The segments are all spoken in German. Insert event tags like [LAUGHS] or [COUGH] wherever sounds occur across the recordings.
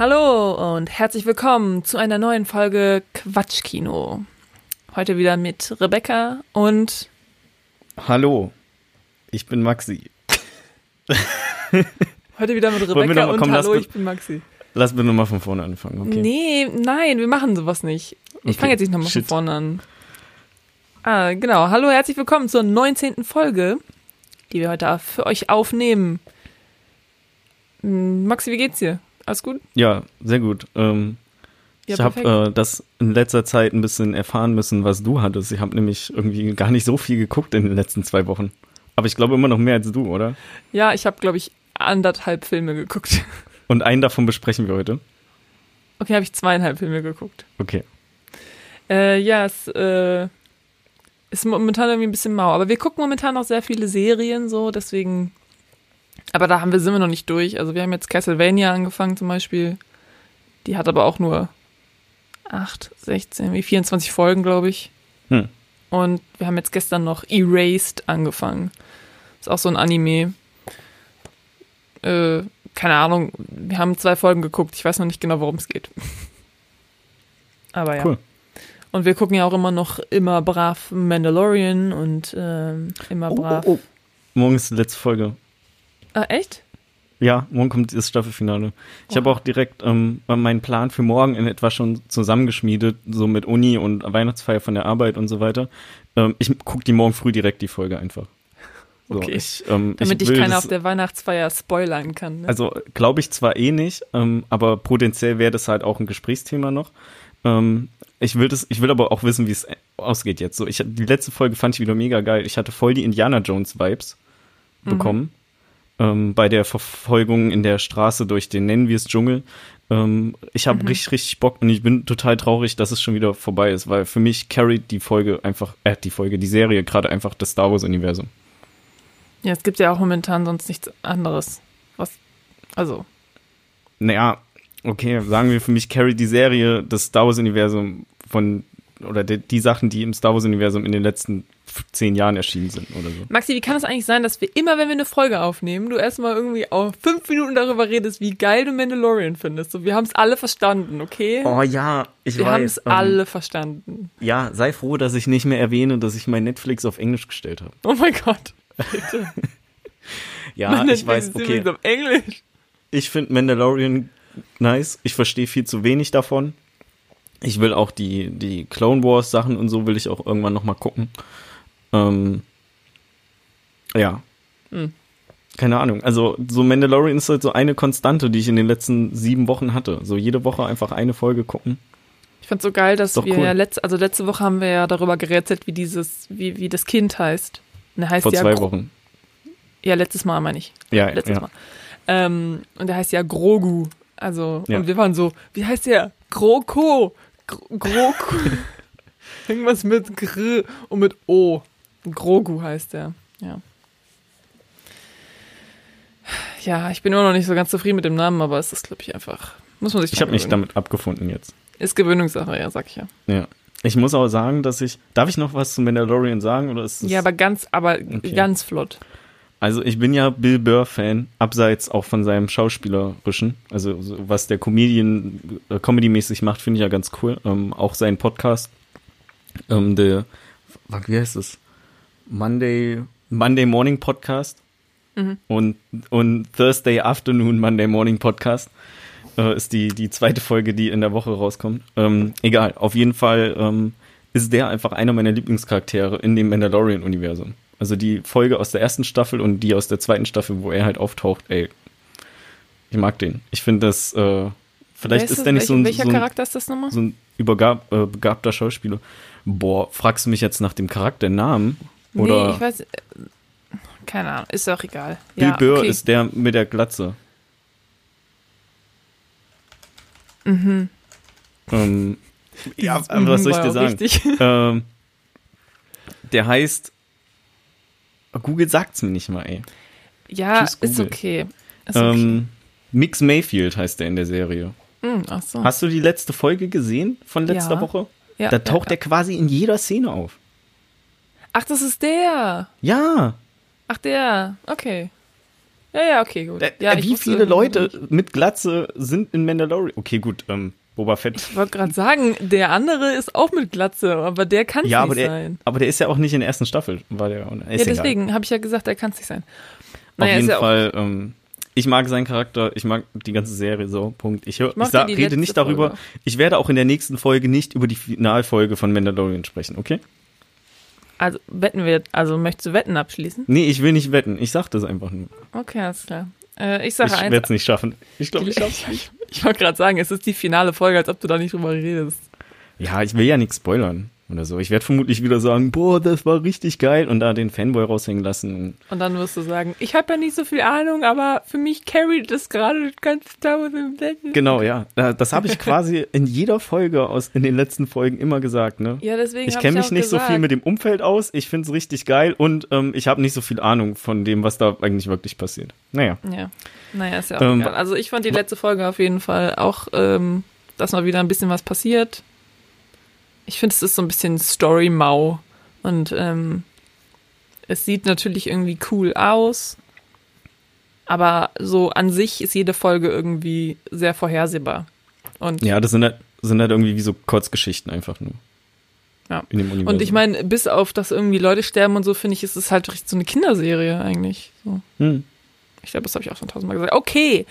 Hallo und herzlich willkommen zu einer neuen Folge Quatschkino. Heute wieder mit Rebecca und Hallo, ich bin Maxi. [LAUGHS] heute wieder mit Rebecca noch- und komm, Hallo, ich bin Maxi. Lass mir nochmal von vorne anfangen, okay? Nee, nein, wir machen sowas nicht. Ich Okay, fange jetzt nicht nochmal von vorne an. Ah, genau. Hallo, herzlich willkommen zur 19. Folge, die wir heute für euch aufnehmen. Hm, Maxi, wie geht's dir? Alles gut? Ja, sehr gut. Ähm, Ja, ich habe äh, das in letzter Zeit ein bisschen erfahren müssen, was du hattest. Ich habe nämlich irgendwie gar nicht so viel geguckt in den letzten zwei Wochen. Aber ich glaube immer noch mehr als du, oder? Ja, ich habe, glaube ich, anderthalb Filme geguckt. [LAUGHS] Und einen davon besprechen wir heute. Okay, habe ich zweieinhalb Filme geguckt. Okay. Äh, ja, es äh, ist momentan irgendwie ein bisschen mau. Aber wir gucken momentan auch sehr viele Serien so, deswegen. Aber da haben wir, sind wir noch nicht durch. Also wir haben jetzt Castlevania angefangen zum Beispiel. Die hat aber auch nur 8, 16, wie 24 Folgen, glaube ich. Hm. Und wir haben jetzt gestern noch Erased angefangen. Ist auch so ein Anime. Äh, keine Ahnung, wir haben zwei Folgen geguckt. Ich weiß noch nicht genau, worum es geht. [LAUGHS] Aber ja. Cool. Und wir gucken ja auch immer noch immer brav Mandalorian und ähm, immer brav. Oh, oh, oh. Morgen ist die letzte Folge. Ah, echt? Ja, morgen kommt das Staffelfinale. Ich habe Oha. auch direkt ähm, meinen Plan für morgen in etwa schon zusammengeschmiedet, so mit Uni und Weihnachtsfeier von der Arbeit und so weiter. Ähm, ich gucke die morgen früh direkt die Folge einfach. So, Okay. ich, ähm, Damit ich dich keiner auf der Weihnachtsfeier spoilern kann. Ne? Also glaube ich zwar eh nicht, ähm, aber potenziell wäre das halt auch ein Gesprächsthema noch. Ähm, ich will das, ich will aber auch wissen, wie es ausgeht jetzt. So, ich die letzte Folge fand ich wieder mega geil. Ich hatte voll die Indiana Jones Vibes bekommen ähm, bei der Verfolgung in der Straße durch den nennen wir es Dschungel. Ähm, ich habe richtig richtig Bock und ich bin total traurig, dass es schon wieder vorbei ist, weil für mich carried die Folge einfach, äh, die Folge, die Serie gerade einfach das Star Wars Universum. ja, es gibt ja auch momentan sonst nichts anderes. Was, also, Naja, okay, sagen wir für mich carry die Serie das Star Wars-Universum von, oder die, die Sachen, die im Star Wars-Universum in den letzten zehn Jahren erschienen sind oder so. Maxi, wie kann es eigentlich sein, dass wir immer, wenn wir eine Folge aufnehmen, du erstmal irgendwie auch fünf Minuten darüber redest, wie geil du Mandalorian findest? So, wir haben es alle verstanden, okay? Oh ja, ich wir haben es alle verstanden. Ja, sei froh, dass ich nicht mehr erwähne, dass ich mein Netflix auf Englisch gestellt habe. Oh mein Gott. Bitte. [LAUGHS] Ja, Mein ich weiß, okay. auf Englisch. Ich finde Mandalorian nice. Ich verstehe viel zu wenig davon. Ich will auch die, die Clone Wars Sachen und so will ich auch irgendwann noch mal gucken. Ähm, ja. Hm. Keine Ahnung. Also so Mandalorian ist halt so eine Konstante, die ich in den letzten sieben Wochen hatte. So jede Woche einfach eine Folge gucken. Ich fand's so geil, dass wir cool. ja letzte, also letzte Woche haben wir ja darüber gerätselt, wie dieses, wie, wie das Kind heißt. Und heißt Vor ja zwei Gro- Wochen. Ja, letztes Mal meine ich. Ja, Letztes ja. Mal. Ähm, und der heißt ja Grogu. Also, Ja. und wir waren so, wie heißt der? Groko. Gro Groku. [LAUGHS] Irgendwas mit Gr und mit O. Grogu heißt der. Ja. Ja, ich bin immer noch nicht so ganz zufrieden mit dem Namen, aber es ist, glaube ich, einfach. Muss man sich Ich habe mich damit abgefunden jetzt. Ist Gewöhnungssache, ja, sag ich ja. Ja. Ich muss auch sagen, dass ich. Darf ich noch was zu Mandalorian sagen? Oder ist Ja, aber ganz, aber Okay. ganz flott. Also ich bin ja Bill Burr-Fan, abseits auch von seinem Schauspielerischen. Also so, was der Comedian äh, Comedy-mäßig macht, finde ich ja ganz cool. Ähm, auch sein Podcast, ähm, der, wie heißt es? Monday, Monday Morning Podcast und, und Thursday Afternoon Monday Morning Podcast äh, ist die, die zweite Folge, die in der Woche rauskommt. Ähm, egal, auf jeden Fall ähm, ist der einfach einer meiner Lieblingscharaktere in dem Mandalorian-Universum. Also die Folge aus der ersten Staffel und die aus der zweiten Staffel, wo er halt auftaucht, ey, ich mag den. Ich finde das, äh, vielleicht Wer ist der nicht so ein, Welcher so ein, Charakter ist das nochmal? so ein übergab, äh, begabter Schauspieler. Boah, fragst du mich jetzt nach dem Charakternamen? Oder Nee, ich weiß. äh, Keine Ahnung, ist auch egal. Bill ja, Burr okay. ist der mit der Glatze. Mhm. Ähm, ja, was soll ich dir sagen? [LAUGHS] Ähm, der heißt. Google sagt's mir nicht mal, ey. Ja, Tschüss, ist okay. Ist okay. Ähm, Mix Mayfield heißt der in der Serie. Hm, ach so. Hast du die letzte Folge gesehen von letzter Ja. Woche? ja, Da taucht ja. er quasi in jeder Szene auf. Ach, das ist der. Ja, Ach, der. Okay. Ja, ja, okay, gut. Äh, Ja, ich wie viele Leute nicht. mit Glatze sind in Mandalorian? Okay, gut, ähm, Boba Fett. Ich wollte gerade sagen, der andere ist auch mit Glatze, aber der kann es Ja, nicht der, sein. aber der ist ja auch nicht in der ersten Staffel, war der. Ja, deswegen habe ich ja gesagt, der kann es nicht sein. Auf Naja, ist jeden Fall, ähm, ich mag seinen Charakter, ich mag die ganze Serie so, Punkt. Ich, hör, ich, mochte sag, rede nicht darüber. Folge. Ich werde auch in der nächsten Folge nicht über die Finalfolge von Mandalorian sprechen, okay? Also wetten wir, also möchtest du Wetten abschließen? Nee, ich will nicht wetten. Ich sag das einfach nur. Okay, alles klar. Äh, ich Ich sage eins. werde es nicht schaffen. Ich glaube, ich schaff's nicht. [LAUGHS] Ich wollte gerade sagen, es ist die finale Folge, als ob du da nicht drüber redest. Ja, ich will ja nichts spoilern oder so. Ich werde vermutlich wieder sagen, boah, das war richtig geil und da den Fanboy raushängen lassen. Und dann wirst du sagen, ich habe ja nicht so viel Ahnung, aber für mich carried das gerade ganz tausend Wetten. Genau, ja. Das habe ich quasi [LAUGHS] in jeder Folge aus in den letzten Folgen immer gesagt, ne? Ja, deswegen Ich kenne mich nicht so viel gesagt. mit dem Umfeld aus. Ich finde es richtig geil und ähm, ich habe nicht so viel Ahnung von dem, was da eigentlich wirklich passiert. Naja. Ja, naja, ist ja auch Ähm. Also ich fand die letzte Folge auf jeden Fall auch, ähm, dass mal wieder ein bisschen was passiert. Ich finde, es ist so ein bisschen Story-Mau und ähm, es sieht natürlich irgendwie cool aus, aber so an sich ist jede Folge irgendwie sehr vorhersehbar. Und Ja, das sind halt, sind halt irgendwie wie so Kurzgeschichten einfach nur. Ja. Und ich meine, bis auf dass irgendwie Leute sterben und so, finde ich, ist es halt richtig so eine Kinderserie eigentlich. So. Hm. Ich glaube, das habe ich auch schon tausendmal gesagt. Okay,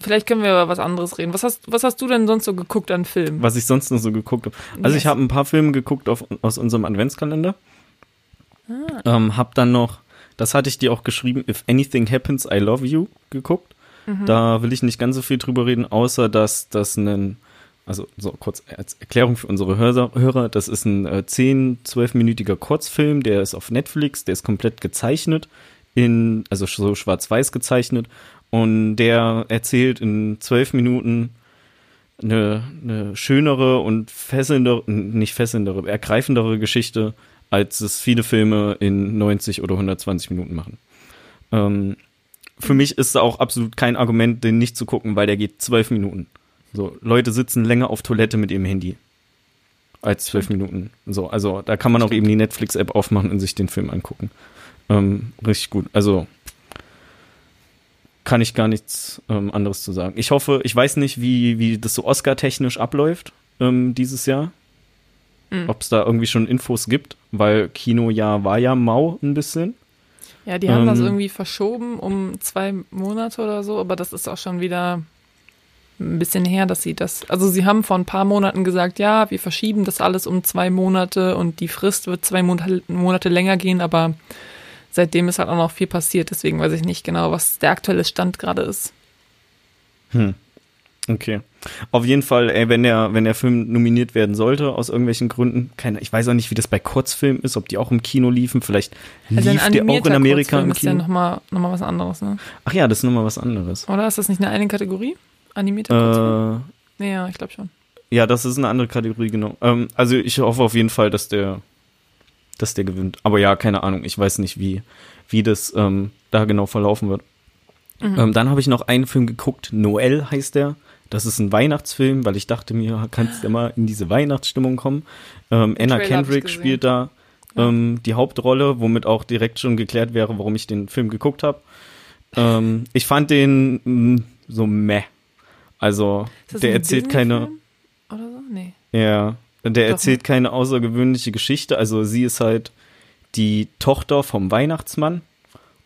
vielleicht können wir über was anderes reden. Was hast, was hast du denn sonst so geguckt an Filmen? Was ich sonst noch so geguckt habe. Also ich Yes. habe ein paar Filme geguckt auf, aus unserem Adventskalender. Ah. Ähm, hab dann noch, das hatte ich dir auch geschrieben, If Anything Happens, I Love You geguckt. Mhm. Da will ich nicht ganz so viel drüber reden, außer dass das ein, also so kurz als Erklärung für unsere Hörer, Hörer das ist ein äh, 10, 12-minütiger Kurzfilm, der ist auf Netflix, der ist komplett gezeichnet, in, also so schwarz-weiß gezeichnet und der erzählt in zwölf Minuten eine, eine schönere und fesselndere, nicht fesselndere, ergreifendere Geschichte, als es viele Filme in 90 oder 120 Minuten machen. Ähm, für mich ist es auch absolut kein Argument, den nicht zu gucken, weil der geht zwölf Minuten. So, Leute sitzen länger auf Toilette mit ihrem Handy als zwölf Minuten. So, also da kann man auch eben die Netflix-App aufmachen und sich den Film angucken. Ähm, richtig gut. Also kann ich gar nichts ähm, anderes zu sagen. Ich hoffe, ich weiß nicht, wie, wie das so Oscar-technisch abläuft ähm, dieses Jahr. Mhm. Ob es da irgendwie schon Infos gibt, weil Kinojahr war ja mau ein bisschen. Ja, die haben das Ähm, irgendwie verschoben um zwei Monate oder so, aber das ist auch schon wieder ein bisschen her, dass sie das. Also sie haben vor ein paar Monaten gesagt, ja, wir verschieben das alles um zwei Monate und die Frist wird zwei Monate, Monate länger gehen, aber seitdem ist halt auch noch viel passiert, deswegen weiß ich nicht genau, was der aktuelle Stand gerade ist. Hm. Okay. Auf jeden Fall, ey, wenn der, wenn der Film nominiert werden sollte, aus irgendwelchen Gründen, keine, ich weiß auch nicht, wie das bei Kurzfilmen ist, ob die auch im Kino liefen, vielleicht Also lief der auch in Amerika im ist ja Kino. nochmal noch mal was anderes, ne? Ach ja, das ist nochmal was anderes. Oder ist das nicht eine eigene Kategorie? Animierter Kurzfilm? Äh, Nee, ja, ich glaube schon. ja, das ist eine andere Kategorie, genau. Ähm, also ich hoffe auf jeden Fall, dass der, dass der gewinnt. Aber ja, keine Ahnung, ich weiß nicht, wie, wie das ähm, da genau verlaufen wird. Mhm. Ähm, dann habe ich noch einen Film geguckt, Noel heißt der. Das ist ein Weihnachtsfilm, weil ich dachte mir, [LAUGHS] kannst du mal in diese Weihnachtsstimmung kommen. Ähm, Anna Trailer Kendrick spielt da ähm, die Hauptrolle, womit auch direkt schon geklärt wäre, warum ich den Film geguckt habe. Ähm, ich fand den mh, so meh. Also, der erzählt keine, Oder so? Nee. ja, der erzählt ne? keine außergewöhnliche Geschichte. Also, sie ist halt die Tochter vom Weihnachtsmann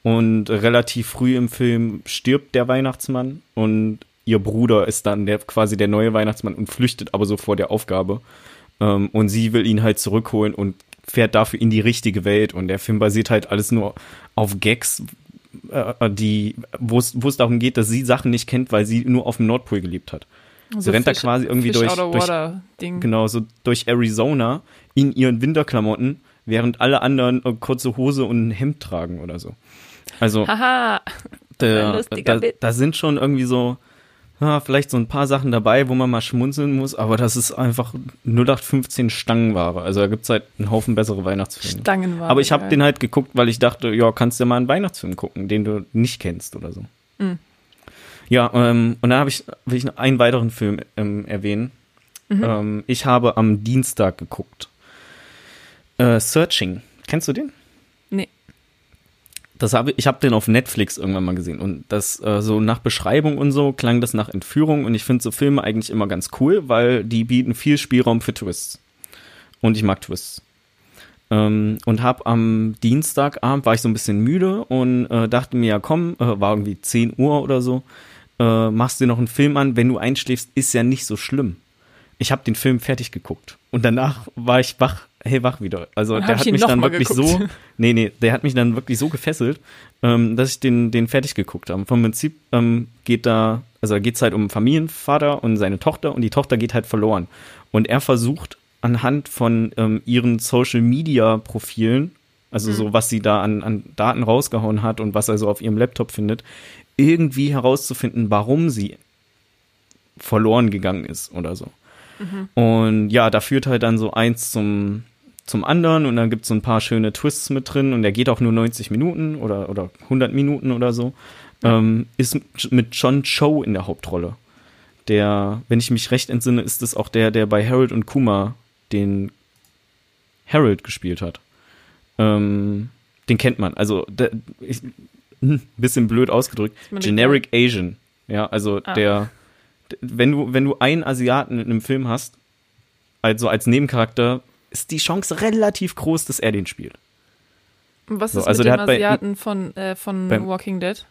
und relativ früh im Film stirbt der Weihnachtsmann und ihr Bruder ist dann der quasi der neue Weihnachtsmann und flüchtet aber so vor der Aufgabe. Ähm, und sie will ihn halt zurückholen und fährt dafür in die richtige Welt. Und der Film basiert halt alles nur auf Gags, äh, die, wo es wo es darum geht, dass sie Sachen nicht kennt, weil sie nur auf dem Nordpol gelebt hat. Also rennt da Fish- quasi irgendwie Fish durch- durch-. Genau, so durch Arizona in ihren Winterklamotten, während alle anderen kurze Hose und ein Hemd tragen oder so. Also Haha. der, da, da sind schon irgendwie so, ja, vielleicht so ein paar Sachen dabei, wo man mal schmunzeln muss, aber das ist einfach 0815 Stangenware. Also da gibt's halt einen Haufen bessere Weihnachtsfilme. Stangenware. aber ich habe den halt geguckt, weil ich dachte, ja, kannst du mal einen Weihnachtsfilm gucken, den du nicht kennst oder so. Mhm. Ja, ähm, und dann habe ich, will ich noch einen weiteren Film ähm, erwähnen. Mhm. Ähm, ich habe am Dienstag geguckt. Äh, Searching. Kennst du den? Nee. das habe ich habe den auf Netflix irgendwann mal gesehen und das äh, so nach Beschreibung und so klang das nach Entführung und ich finde so Filme eigentlich immer ganz cool, weil die bieten viel Spielraum für Twists und ich mag Twists. Ähm, und hab am Dienstagabend war ich so ein bisschen müde und äh, dachte mir, ja komm, äh, war irgendwie 10 Uhr oder so, äh, machst dir noch einen Film an, wenn du einschläfst, ist ja nicht so schlimm. Ich habe den Film fertig geguckt und danach war ich wach hey, wach wieder. Also der hat mich dann wirklich geguckt. so, [LAUGHS] nee, nee, der hat mich dann wirklich so gefesselt, ähm, dass ich den, den fertig geguckt habe. Vom Prinzip ähm, geht da, also da geht's halt um Familienvater und seine Tochter und die Tochter geht halt verloren. Und er versucht anhand von ähm, ihren Social Media Profilen, also so was sie da an, an Daten rausgehauen hat und was er so auf ihrem Laptop findet, irgendwie herauszufinden, warum sie verloren gegangen ist oder so. Und ja, da führt halt dann so eins zum, zum anderen und dann gibt's so ein paar schöne Twists mit drin und der geht auch nur 90 Minuten oder, oder 100 Minuten oder so. Ähm, ist mit John Cho in der Hauptrolle. Der, wenn ich mich recht entsinne, ist es auch der, der bei Harold und Kuma den Harold gespielt hat. Ähm, den kennt man. Also, der, ich, [LAUGHS] bisschen blöd ausgedrückt. Generic Asian. Ja, also Ah. der, wenn du, wenn du einen Asiaten in einem Film hast, also als Nebencharakter, ist die Chance relativ groß, dass er den spielt. Und was So, ist also mit der dem hat bei- Asiaten von, äh, von beim- Walking Dead?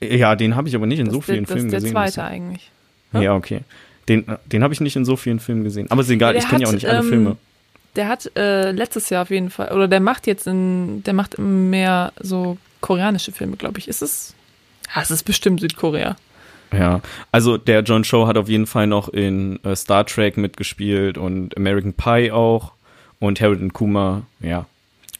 Ja, den habe ich aber nicht in Das, so ist der- vielen das Filmen ist der gesehen. zweite eigentlich. Ja, okay. Den, den habe ich nicht in so vielen Filmen gesehen. Aber ist egal, Ja, ich der kenne ja auch nicht alle ähm, Filme. Der hat äh, letztes Jahr auf jeden Fall, oder der macht jetzt in, der macht mehr so koreanische Filme, glaube ich. Ist es? Ja, es ist bestimmt Südkorea. Ja, also der John Cho hat auf jeden Fall noch in äh, Star Trek mitgespielt und American Pie auch und Harold und Kuma, ja.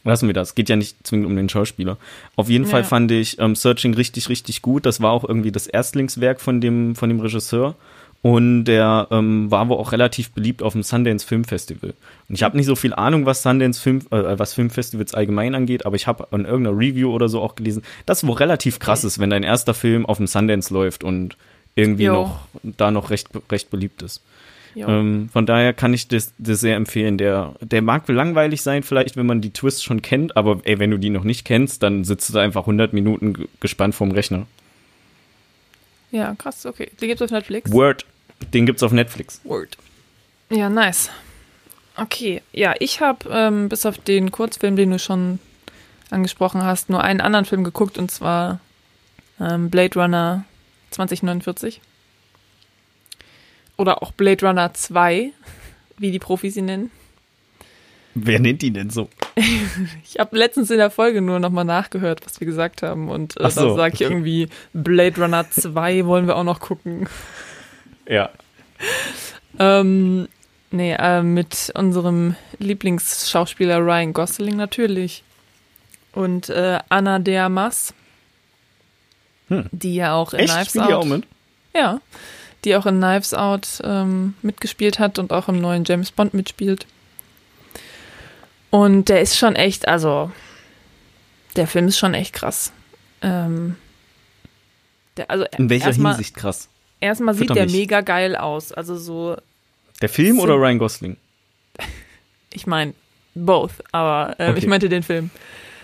Lassen wir das. Geht ja nicht zwingend um den Schauspieler. Auf jeden Fall Ja. fand ich ähm, Searching richtig, richtig gut. Das war auch irgendwie das Erstlingswerk von dem, von dem Regisseur. Und der ähm, war wohl auch relativ beliebt auf dem Sundance Film Festival. Und ich habe nicht so viel Ahnung, was Sundance Film, äh, was Filmfestivals allgemein angeht, aber ich habe in irgendeiner Review oder so auch gelesen, dass wohl relativ krass ist, wenn dein erster Film auf dem Sundance läuft und irgendwie Jo. noch da noch recht recht beliebt ist. Ähm, von daher kann ich das, das sehr empfehlen. Der, der mag langweilig sein, vielleicht, wenn man die Twists schon kennt, aber ey, wenn du die noch nicht kennst, dann sitzt du da einfach 100 Minuten ge- gespannt vorm Rechner. ja, krass, okay. Den gibt's auf Netflix. Word, den gibt's auf Netflix. Word. Ja, nice. Okay, ja, ich habe ähm, bis auf den Kurzfilm, den du schon angesprochen hast, nur einen anderen Film geguckt und zwar ähm, Blade Runner 2049. Oder auch Blade Runner 2, wie die Profis ihn nennen. Wer nennt die denn so? [LAUGHS] Ich habe letztens in der Folge nur nochmal nachgehört, was wir gesagt haben. Und äh, so, da sage ich okay. irgendwie, Blade Runner 2 wollen wir auch noch gucken. Ja. Ähm, nee, äh, mit unserem Lieblingsschauspieler Ryan Gosling natürlich. Und äh, Anna de Armas, Hm. die ja auch in Echt? Knives Spielt Out. die auch mit? Ja, die auch in Knives Out ähm, mitgespielt hat und auch im neuen James Bond mitspielt. Und der ist schon echt, also der Film ist schon echt krass. Ähm, der, also In welcher Hinsicht krass? Erstmal sieht der mich. mega geil aus. Also so, Der Film So- oder Ryan Gosling? [LAUGHS] ich meine, both, aber ähm, Okay. ich meinte den Film.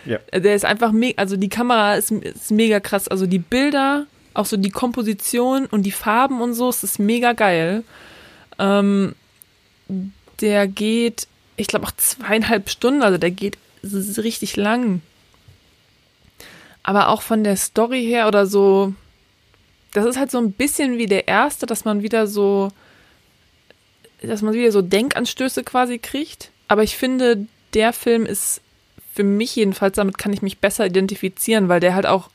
Ja. Der ist einfach mega, also die Kamera ist, ist mega krass. Also die Bilder, auch so die Komposition und die Farben und so, es ist mega geil. Ähm, der geht, ich glaube auch zweieinhalb Stunden, also der geht richtig lang. Aber auch von der Story her oder so, das ist halt so ein bisschen wie der erste, dass man wieder so, dass man wieder so Denkanstöße quasi kriegt. Aber ich finde, der Film ist für mich jedenfalls, damit kann ich mich besser identifizieren, weil der halt auch,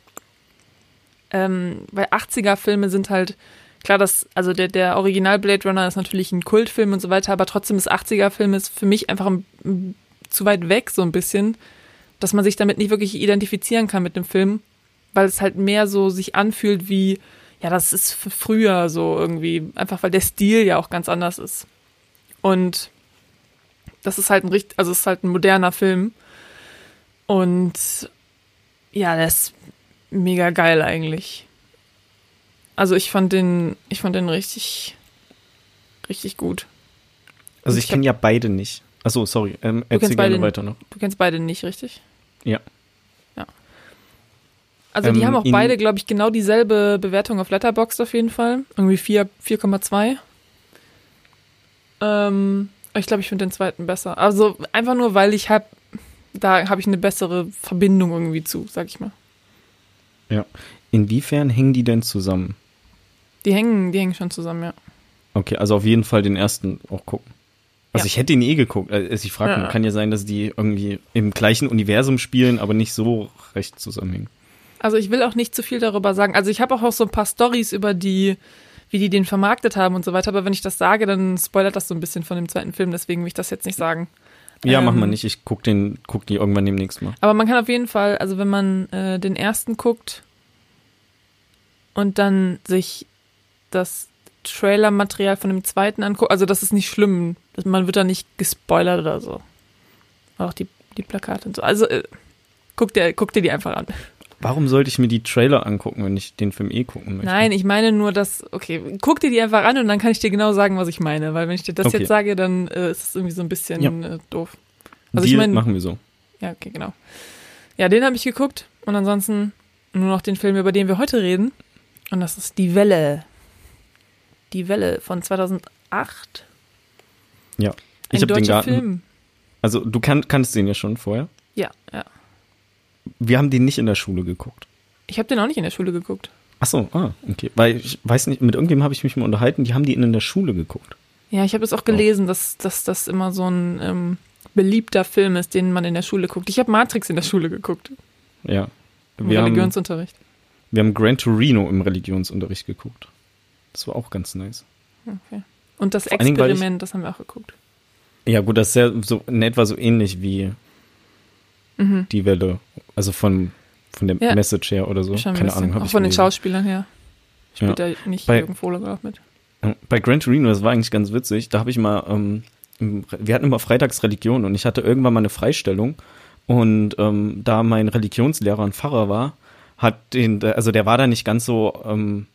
ähm, weil 80er-Filme sind halt, klar, das, also der, der Original Blade Runner ist natürlich ein Kultfilm und so weiter, aber trotzdem ist 80er-Film ist für mich einfach ein, ein, zu weit weg, so ein bisschen, dass man sich damit nicht wirklich identifizieren kann mit dem Film, weil es halt mehr so sich anfühlt wie, ja, das ist früher so irgendwie, einfach weil der Stil ja auch ganz anders ist. Und das ist halt ein richtig, also es ist halt ein moderner Film. Und ja, der ist mega geil eigentlich. Also ich fand den, ich fand den richtig, richtig gut. Also Ich ich kenne ja beide nicht. Achso, sorry. Ähm, erzähl beide gerne nicht. weiter noch. Du kennst beide nicht, richtig? Ja. Also die Ähm, haben auch beide, glaube ich, genau dieselbe Bewertung auf Letterboxd auf jeden Fall. Irgendwie 4 4,2. Ähm, ich glaube, ich finde den zweiten besser. Also einfach nur, weil ich hab, da habe ich eine bessere Verbindung irgendwie zu, sag ich mal. Inwiefern hängen die denn zusammen? Die hängen, die hängen schon zusammen, ja. Okay, also auf jeden Fall den ersten auch gucken. Also Ja. ich hätte ihn eh geguckt. Also ich frage Ja. mich, kann ja sein, dass die irgendwie im gleichen Universum spielen, aber nicht so recht zusammenhängen. Also ich will auch nicht zu viel darüber sagen. Also ich habe auch, auch so ein paar Stories über die, wie die den vermarktet haben und so weiter. Aber wenn ich das sage, dann spoilert das so ein bisschen von dem zweiten Film. Deswegen will ich das jetzt nicht sagen. Ja, Ähm, mach mal nicht. Ich guck den, guck die irgendwann demnächst mal. Aber man kann auf jeden Fall, also wenn man äh, den ersten guckt und dann sich das Trailer-Material von dem zweiten anguckt, also das ist nicht schlimm. Man wird da nicht gespoilert oder so. Auch die, die Plakate und so. Also äh, guck, dir, guck dir die einfach an. Warum sollte ich mir die Trailer angucken, wenn ich den Film eh gucken möchte? Nein, ich meine nur, dass, okay, guck dir die einfach an und dann kann ich dir genau sagen, was ich meine. Weil wenn ich dir das Okay. jetzt sage, dann äh, ist es irgendwie so ein bisschen Ja. äh, doof. Also ich Deal mein- machen wir so. Ja, okay, genau. Ja, den habe ich geguckt und ansonsten nur noch den Film, über den wir heute reden. Und das ist Die Welle. Die Welle von 2008. Ja. Ein Ich habe den deutscher Garten. Film. Also du kann, kannst den ja schon vorher. Ja, ja. Wir haben den nicht in der Schule geguckt. Ich habe den auch nicht in der Schule geguckt. Ach so, ah, okay. Weil ich weiß nicht, mit irgendjemandem habe ich mich mal unterhalten, die haben die in der Schule geguckt. Ja, ich habe es auch gelesen, dass, dass das immer so ein ähm, beliebter Film ist, den man in der Schule guckt. Ich habe Matrix in der Schule geguckt. Ja. Im Wir haben, Religionsunterricht. wir haben Gran Torino im Religionsunterricht geguckt. Das war auch ganz nice. Okay. Und das Vor weil ich- Experiment, das haben wir auch geguckt. Ja, gut, das ist ja so in etwa so ähnlich wie Mhm. die Welle. Also von, von der Ja. Message her oder so. Keine. Ahnung, Auch von den. Schauspielern her. Ja. Spielt da nicht Bei- Vogel auch mit. Ja, Bei Gran Torino, das war eigentlich ganz witzig, da habe ich mal, ähm, wir hatten immer freitags Religion und ich hatte irgendwann mal eine Freistellung und ähm, da mein Religionslehrer ein Pfarrer war, hat den, also der war da nicht ganz so ähm,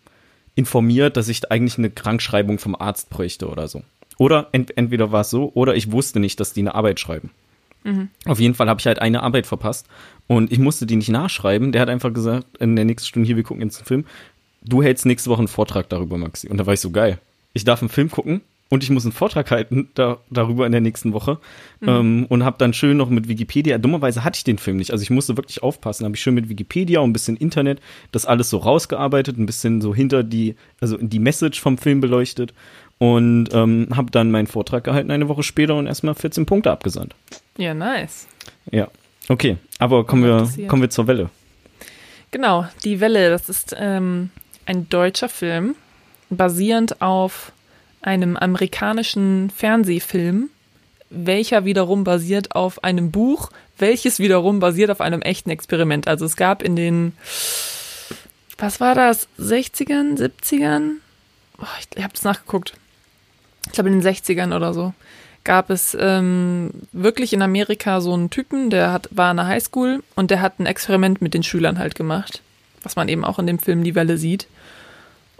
informiert, dass ich eigentlich eine Krankschreibung vom Arzt bräuchte oder so. Oder ent entweder war es so, oder ich wusste nicht, dass die eine Arbeit schreiben. Mhm. Auf jeden Fall habe ich halt eine Arbeit verpasst und ich musste die nicht nachschreiben. Der hat einfach gesagt, in der nächsten Stunde, hier, wir gucken jetzt einen Film. Du hältst nächste Woche einen Vortrag darüber, Maxi. Und da war ich so geil. Ich darf einen Film gucken und ich muss einen Vortrag halten da, darüber in der nächsten Woche. Ähm, und habe dann schön noch mit Wikipedia, dummerweise hatte ich den Film nicht, also ich musste wirklich aufpassen, habe ich schön mit Wikipedia und ein bisschen Internet das alles so rausgearbeitet, ein bisschen so hinter die, also die Message vom Film beleuchtet und ähm, habe dann meinen Vortrag gehalten eine Woche später und erstmal 14 Punkte abgesandt. Ja, nice. Ja, okay. Aber kommen wir, kommen wir zur Welle. Genau, Die Welle, das ist ähm, ein deutscher Film, basierend auf einem amerikanischen Fernsehfilm, welcher wiederum basiert auf einem Buch, welches wiederum basiert auf einem echten Experiment. Also es gab in den, was war das, 60ern, 70ern? Oh, ich ich habe das nachgeguckt. Ich glaube in den 60ern oder so gab es ähm, wirklich in Amerika so einen Typen, der hat, war in der Highschool und der hat ein Experiment mit den Schülern halt gemacht, was man eben auch in dem Film Die Welle sieht.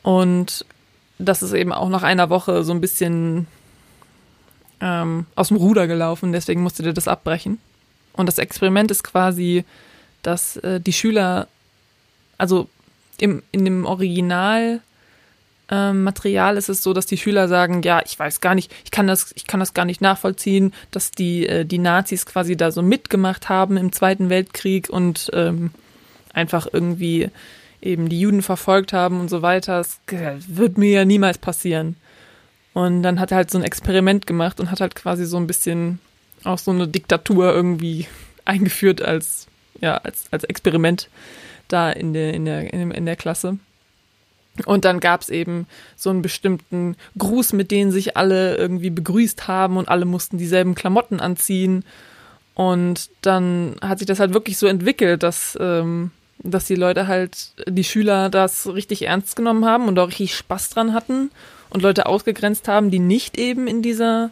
Und das ist eben auch nach einer Woche so ein bisschen ähm, aus dem Ruder gelaufen, deswegen musste der das abbrechen. Und das Experiment ist quasi, dass äh, die Schüler, also im, in dem Original ähm, Material ist es so, dass die Schüler sagen, ja, ich weiß gar nicht, ich kann das, ich kann das gar nicht nachvollziehen, dass die, äh, die Nazis quasi da so mitgemacht haben im Zweiten Weltkrieg und ähm, einfach irgendwie eben die Juden verfolgt haben und so weiter. Das äh, wird mir ja niemals passieren. Und dann hat er halt so ein Experiment gemacht und hat halt quasi so ein bisschen auch so eine Diktatur irgendwie [LAUGHS] eingeführt als, ja, als, als Experiment da in der, in der, in, der Klasse. Und dann gab's eben so einen bestimmten Gruß, mit denen sich alle irgendwie begrüßt haben und alle mussten dieselben Klamotten anziehen. Und dann hat sich das halt wirklich so entwickelt, dass, ähm, dass die Leute halt, die Schüler das richtig ernst genommen haben und auch richtig Spaß dran hatten und Leute ausgegrenzt haben, die nicht eben in dieser,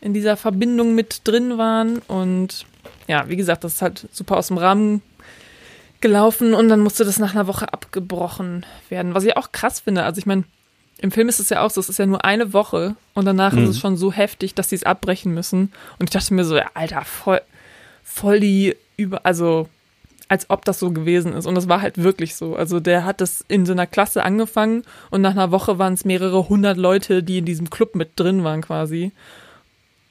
in dieser Verbindung mit drin waren. Und ja, wie gesagt, das ist halt super aus dem Rahmen gelaufen und dann musste das nach einer Woche abgebrochen werden. Was ich auch krass finde. Also ich meine, im Film ist es ja auch so, es ist ja nur eine Woche und danach Mhm. ist es schon so heftig, dass sie es abbrechen müssen. Und ich dachte mir so, ja, Alter, voll, voll die über, also als ob das so gewesen ist. Und das war halt wirklich so. Also der hat das in so einer Klasse angefangen und nach einer Woche waren es mehrere hundert Leute, die in diesem Club mit drin waren quasi.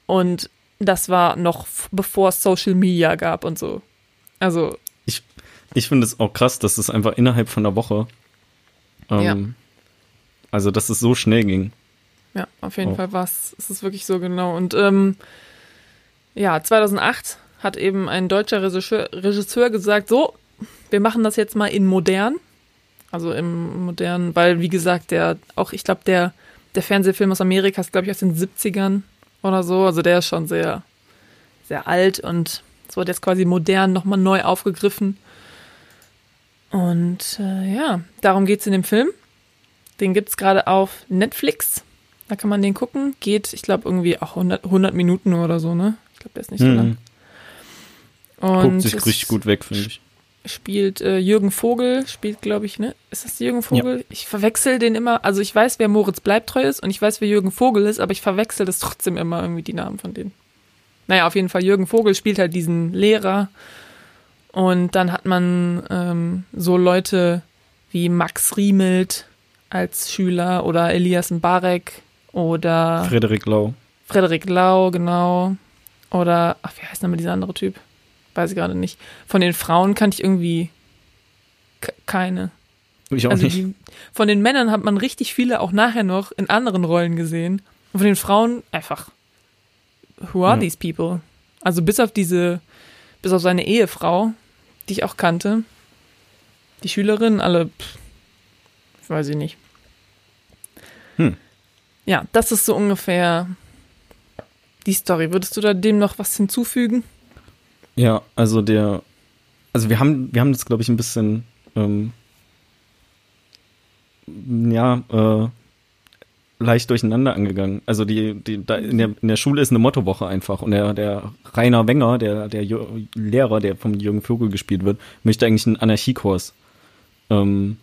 Und das war noch bevor es Social Media gab und so. Also. Ich, finde es auch krass, dass es einfach innerhalb von einer Woche. Ähm, ja. Also, dass es so schnell ging. Ja, auf jeden oh. Fall war es. Es ist wirklich so genau. Und ähm, ja, 2008 hat eben ein deutscher Regisseur, Regisseur gesagt, so, wir machen das jetzt mal in modern. Also im modernen, weil wie gesagt, der auch, ich glaube, der, der Fernsehfilm aus Amerika ist, glaube ich, aus den 70ern oder so. Also der ist schon sehr, sehr alt und es wurde jetzt quasi modern nochmal neu aufgegriffen. Und äh, ja, darum geht es in dem Film. Den gibt es gerade auf Netflix. Da kann man den gucken. Geht, ich glaube, irgendwie auch 100, 100 Minuten oder so, ne? Ich glaube, der ist nicht so mhm. lang. Und Guckt sich richtig gut weg, finde ich. Spielt äh, Jürgen Vogel, spielt, glaube ich, ne? Ist das Jürgen Vogel? Ja. Ich verwechsel den immer. Also ich weiß, wer Moritz Bleibtreu ist und ich weiß, wer Jürgen Vogel ist, aber ich verwechsel das trotzdem immer irgendwie die Namen von denen. Naja, auf jeden Fall, Jürgen Vogel spielt halt diesen Lehrer. Und dann hat man ähm, so Leute wie Max Riemelt als Schüler oder Elias Mbarek oder Frederik Lau. Frederik Lau, genau. Oder, ach, wie heißt nochmal dieser andere Typ? Weiß ich gerade nicht. Von den Frauen kannte ich irgendwie keine. Ich auch also nicht. Die, von den Männern hat man richtig viele auch nachher noch in anderen Rollen gesehen. Und von den Frauen einfach. Who are ja. these people? Also bis auf diese, bis auf seine Ehefrau, die ich auch kannte. Die Schülerinnen, alle, pff, weiß ich nicht. Hm. Ja, das ist so ungefähr die Story. Würdest du da dem noch was hinzufügen? Ja, also der, also wir haben, wir haben das, glaube ich, ein bisschen, ähm, ja, äh, leicht durcheinander angegangen. Also die, die, da in der, in der Schule ist eine Mottowoche einfach und der, der Rainer Wenger, der, der Lehrer, der vom Jürgen Vogel gespielt wird, möchte eigentlich einen Anarchiekurs ähm,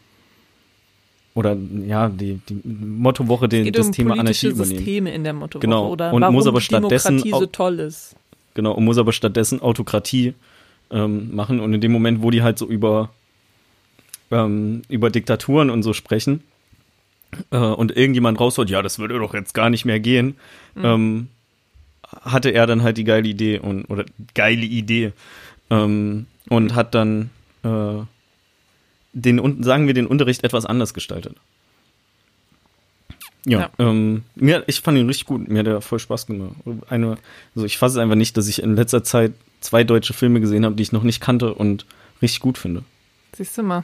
oder ja, die, die Mottowoche den, das um Thema Anarchie übernehmen. Systeme in der Mottowoche genau. oder und warum muss aber stattdessen Demokratie so toll ist. Genau, und muss aber stattdessen Autokratie ähm, machen und in dem Moment, wo die halt so über ähm, über Diktaturen und so sprechen äh, und irgendjemand rausholt, ja, das würde doch jetzt gar nicht mehr gehen, mhm. ähm, hatte er dann halt die geile Idee und oder geile Idee ähm, und hat dann äh, den, sagen wir, den Unterricht etwas anders gestaltet. Ja, ja. Ähm, mir, ich fand ihn richtig gut. Mir hat er voll Spaß gemacht. Eine, also ich fasse es einfach nicht, dass ich in letzter Zeit zwei deutsche Filme gesehen habe, die ich noch nicht kannte und richtig gut finde. Siehst du mal.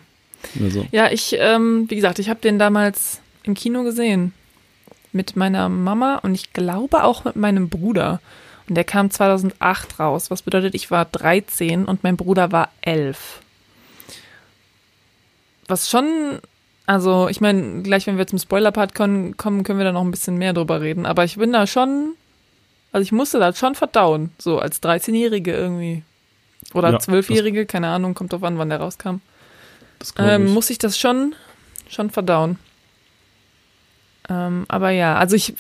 Also. Ja, ich, ähm, wie gesagt, ich habe den damals im Kino gesehen. Mit meiner Mama und ich glaube auch mit meinem Bruder. Und der kam 2008 raus. Was bedeutet, ich war 13 und mein Bruder war 11 was schon, also ich meine, gleich wenn wir zum Spoiler-Part kommen, können wir da noch ein bisschen mehr drüber reden. Aber ich bin da schon, also ich musste da schon verdauen, so als 13-Jährige irgendwie. Oder ja, 12-Jährige, keine Ahnung, kommt drauf an, wann der rauskam. Ähm, muss ich das schon, schon verdauen. Ähm, aber ja, also ich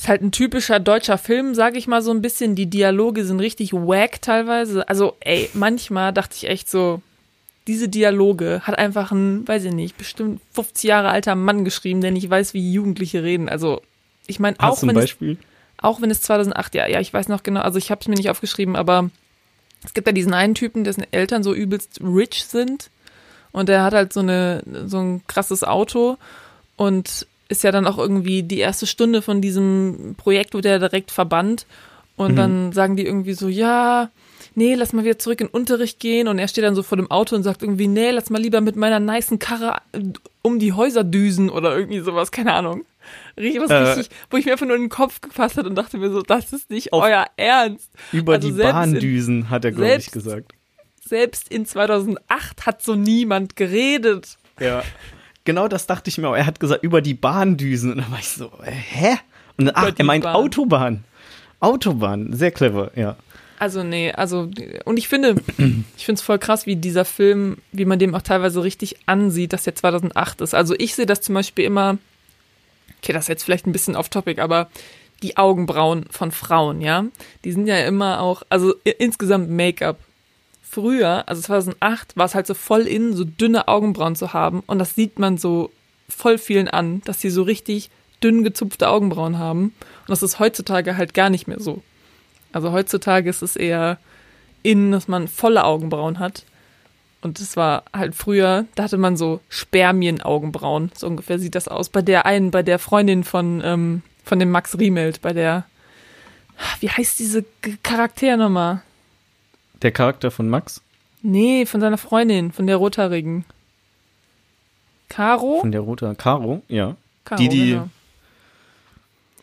ist halt ein typischer deutscher Film, sage ich mal so ein bisschen. Die Dialoge sind richtig wack teilweise. Also, ey, manchmal dachte ich echt so, diese Dialoge hat einfach ein, weiß ich nicht, bestimmt 50 Jahre alter Mann geschrieben, der nicht weiß, wie Jugendliche reden. Also, ich meine, auch wenn es auch wenn es 2008, ja, ja, ich weiß noch genau, also ich habe es mir nicht aufgeschrieben, aber es gibt ja diesen einen Typen, dessen Eltern so übelst rich sind und der hat halt so eine so ein krasses Auto und ist ja dann auch irgendwie die erste Stunde von diesem Projekt wird er direkt verbannt und mhm. dann sagen die irgendwie so, ja, nee, lass mal wieder zurück in den Unterricht gehen. Und er steht dann so vor dem Auto und sagt irgendwie, nee, lass mal lieber mit meiner nicen Karre äh, um die Häuser düsen oder irgendwie sowas, keine Ahnung. Richtig, was äh, richtig, wo ich mir einfach nur in den Kopf gefasst hat und dachte mir so, das ist nicht euer Ernst. Über also die Bahndüsen, in, hat er, glaube ich, gesagt. Selbst in 2008 hat so niemand geredet. Ja. [LAUGHS] Genau das dachte ich mir auch. Er hat gesagt, über die Bahndüsen. Und dann war ich so, äh, hä? Und ach, er meint Bahn. Autobahn. Autobahn, sehr clever, ja. Also nee, also und ich finde, [CLEARS THROAT] ich finde es voll krass, wie dieser Film, wie man dem auch teilweise richtig ansieht, dass der 2008 ist. Also ich sehe das zum Beispiel immer, okay, das ist jetzt vielleicht ein bisschen off-topic, aber die Augenbrauen von Frauen, ja, die sind ja immer auch, also insgesamt Make-up früher, also 2008, war es halt so voll in, so dünne Augenbrauen zu haben. Und das sieht man so voll vielen an, dass sie so richtig dünn gezupfte Augenbrauen haben. Und das ist heutzutage halt gar nicht mehr so. Also heutzutage ist es eher in, dass man volle Augenbrauen hat. Und das war halt früher, da hatte man so Spermien-Augenbrauen. So ungefähr sieht das aus. Bei der einen, bei der Freundin von, ähm, von dem Max Riemelt, bei der, wie heißt diese Charakter nochmal? Der Charakter von Max? Nee, von seiner Freundin, von der Rothaarigen. Caro? Von der Roter. Caro, ja. Caro, die, die, genau.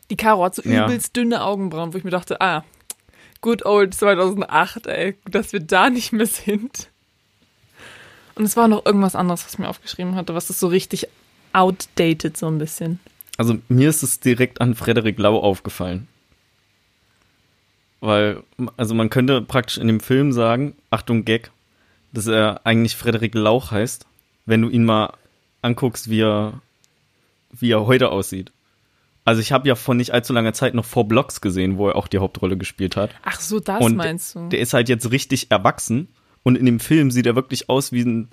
Die Caro hat so Ja. übelst dünne Augenbrauen, wo ich mir dachte, ah, good old 2008, ey, dass wir da nicht mehr sind. Und es war noch irgendwas anderes, was ich mir aufgeschrieben hatte, was ist so richtig outdated so ein bisschen. Also mir ist es direkt an Frederik Lau aufgefallen. Weil, also man könnte praktisch in dem Film sagen, Achtung Gag, dass er eigentlich Frederik Lauch heißt, wenn du ihn mal anguckst, wie er, wie er heute aussieht. Also ich habe ja vor nicht allzu langer Zeit noch Four Blocks gesehen, wo er auch die Hauptrolle gespielt hat. Ach so, das Und meinst du? Der ist halt jetzt richtig erwachsen und in dem Film sieht er wirklich aus wie ein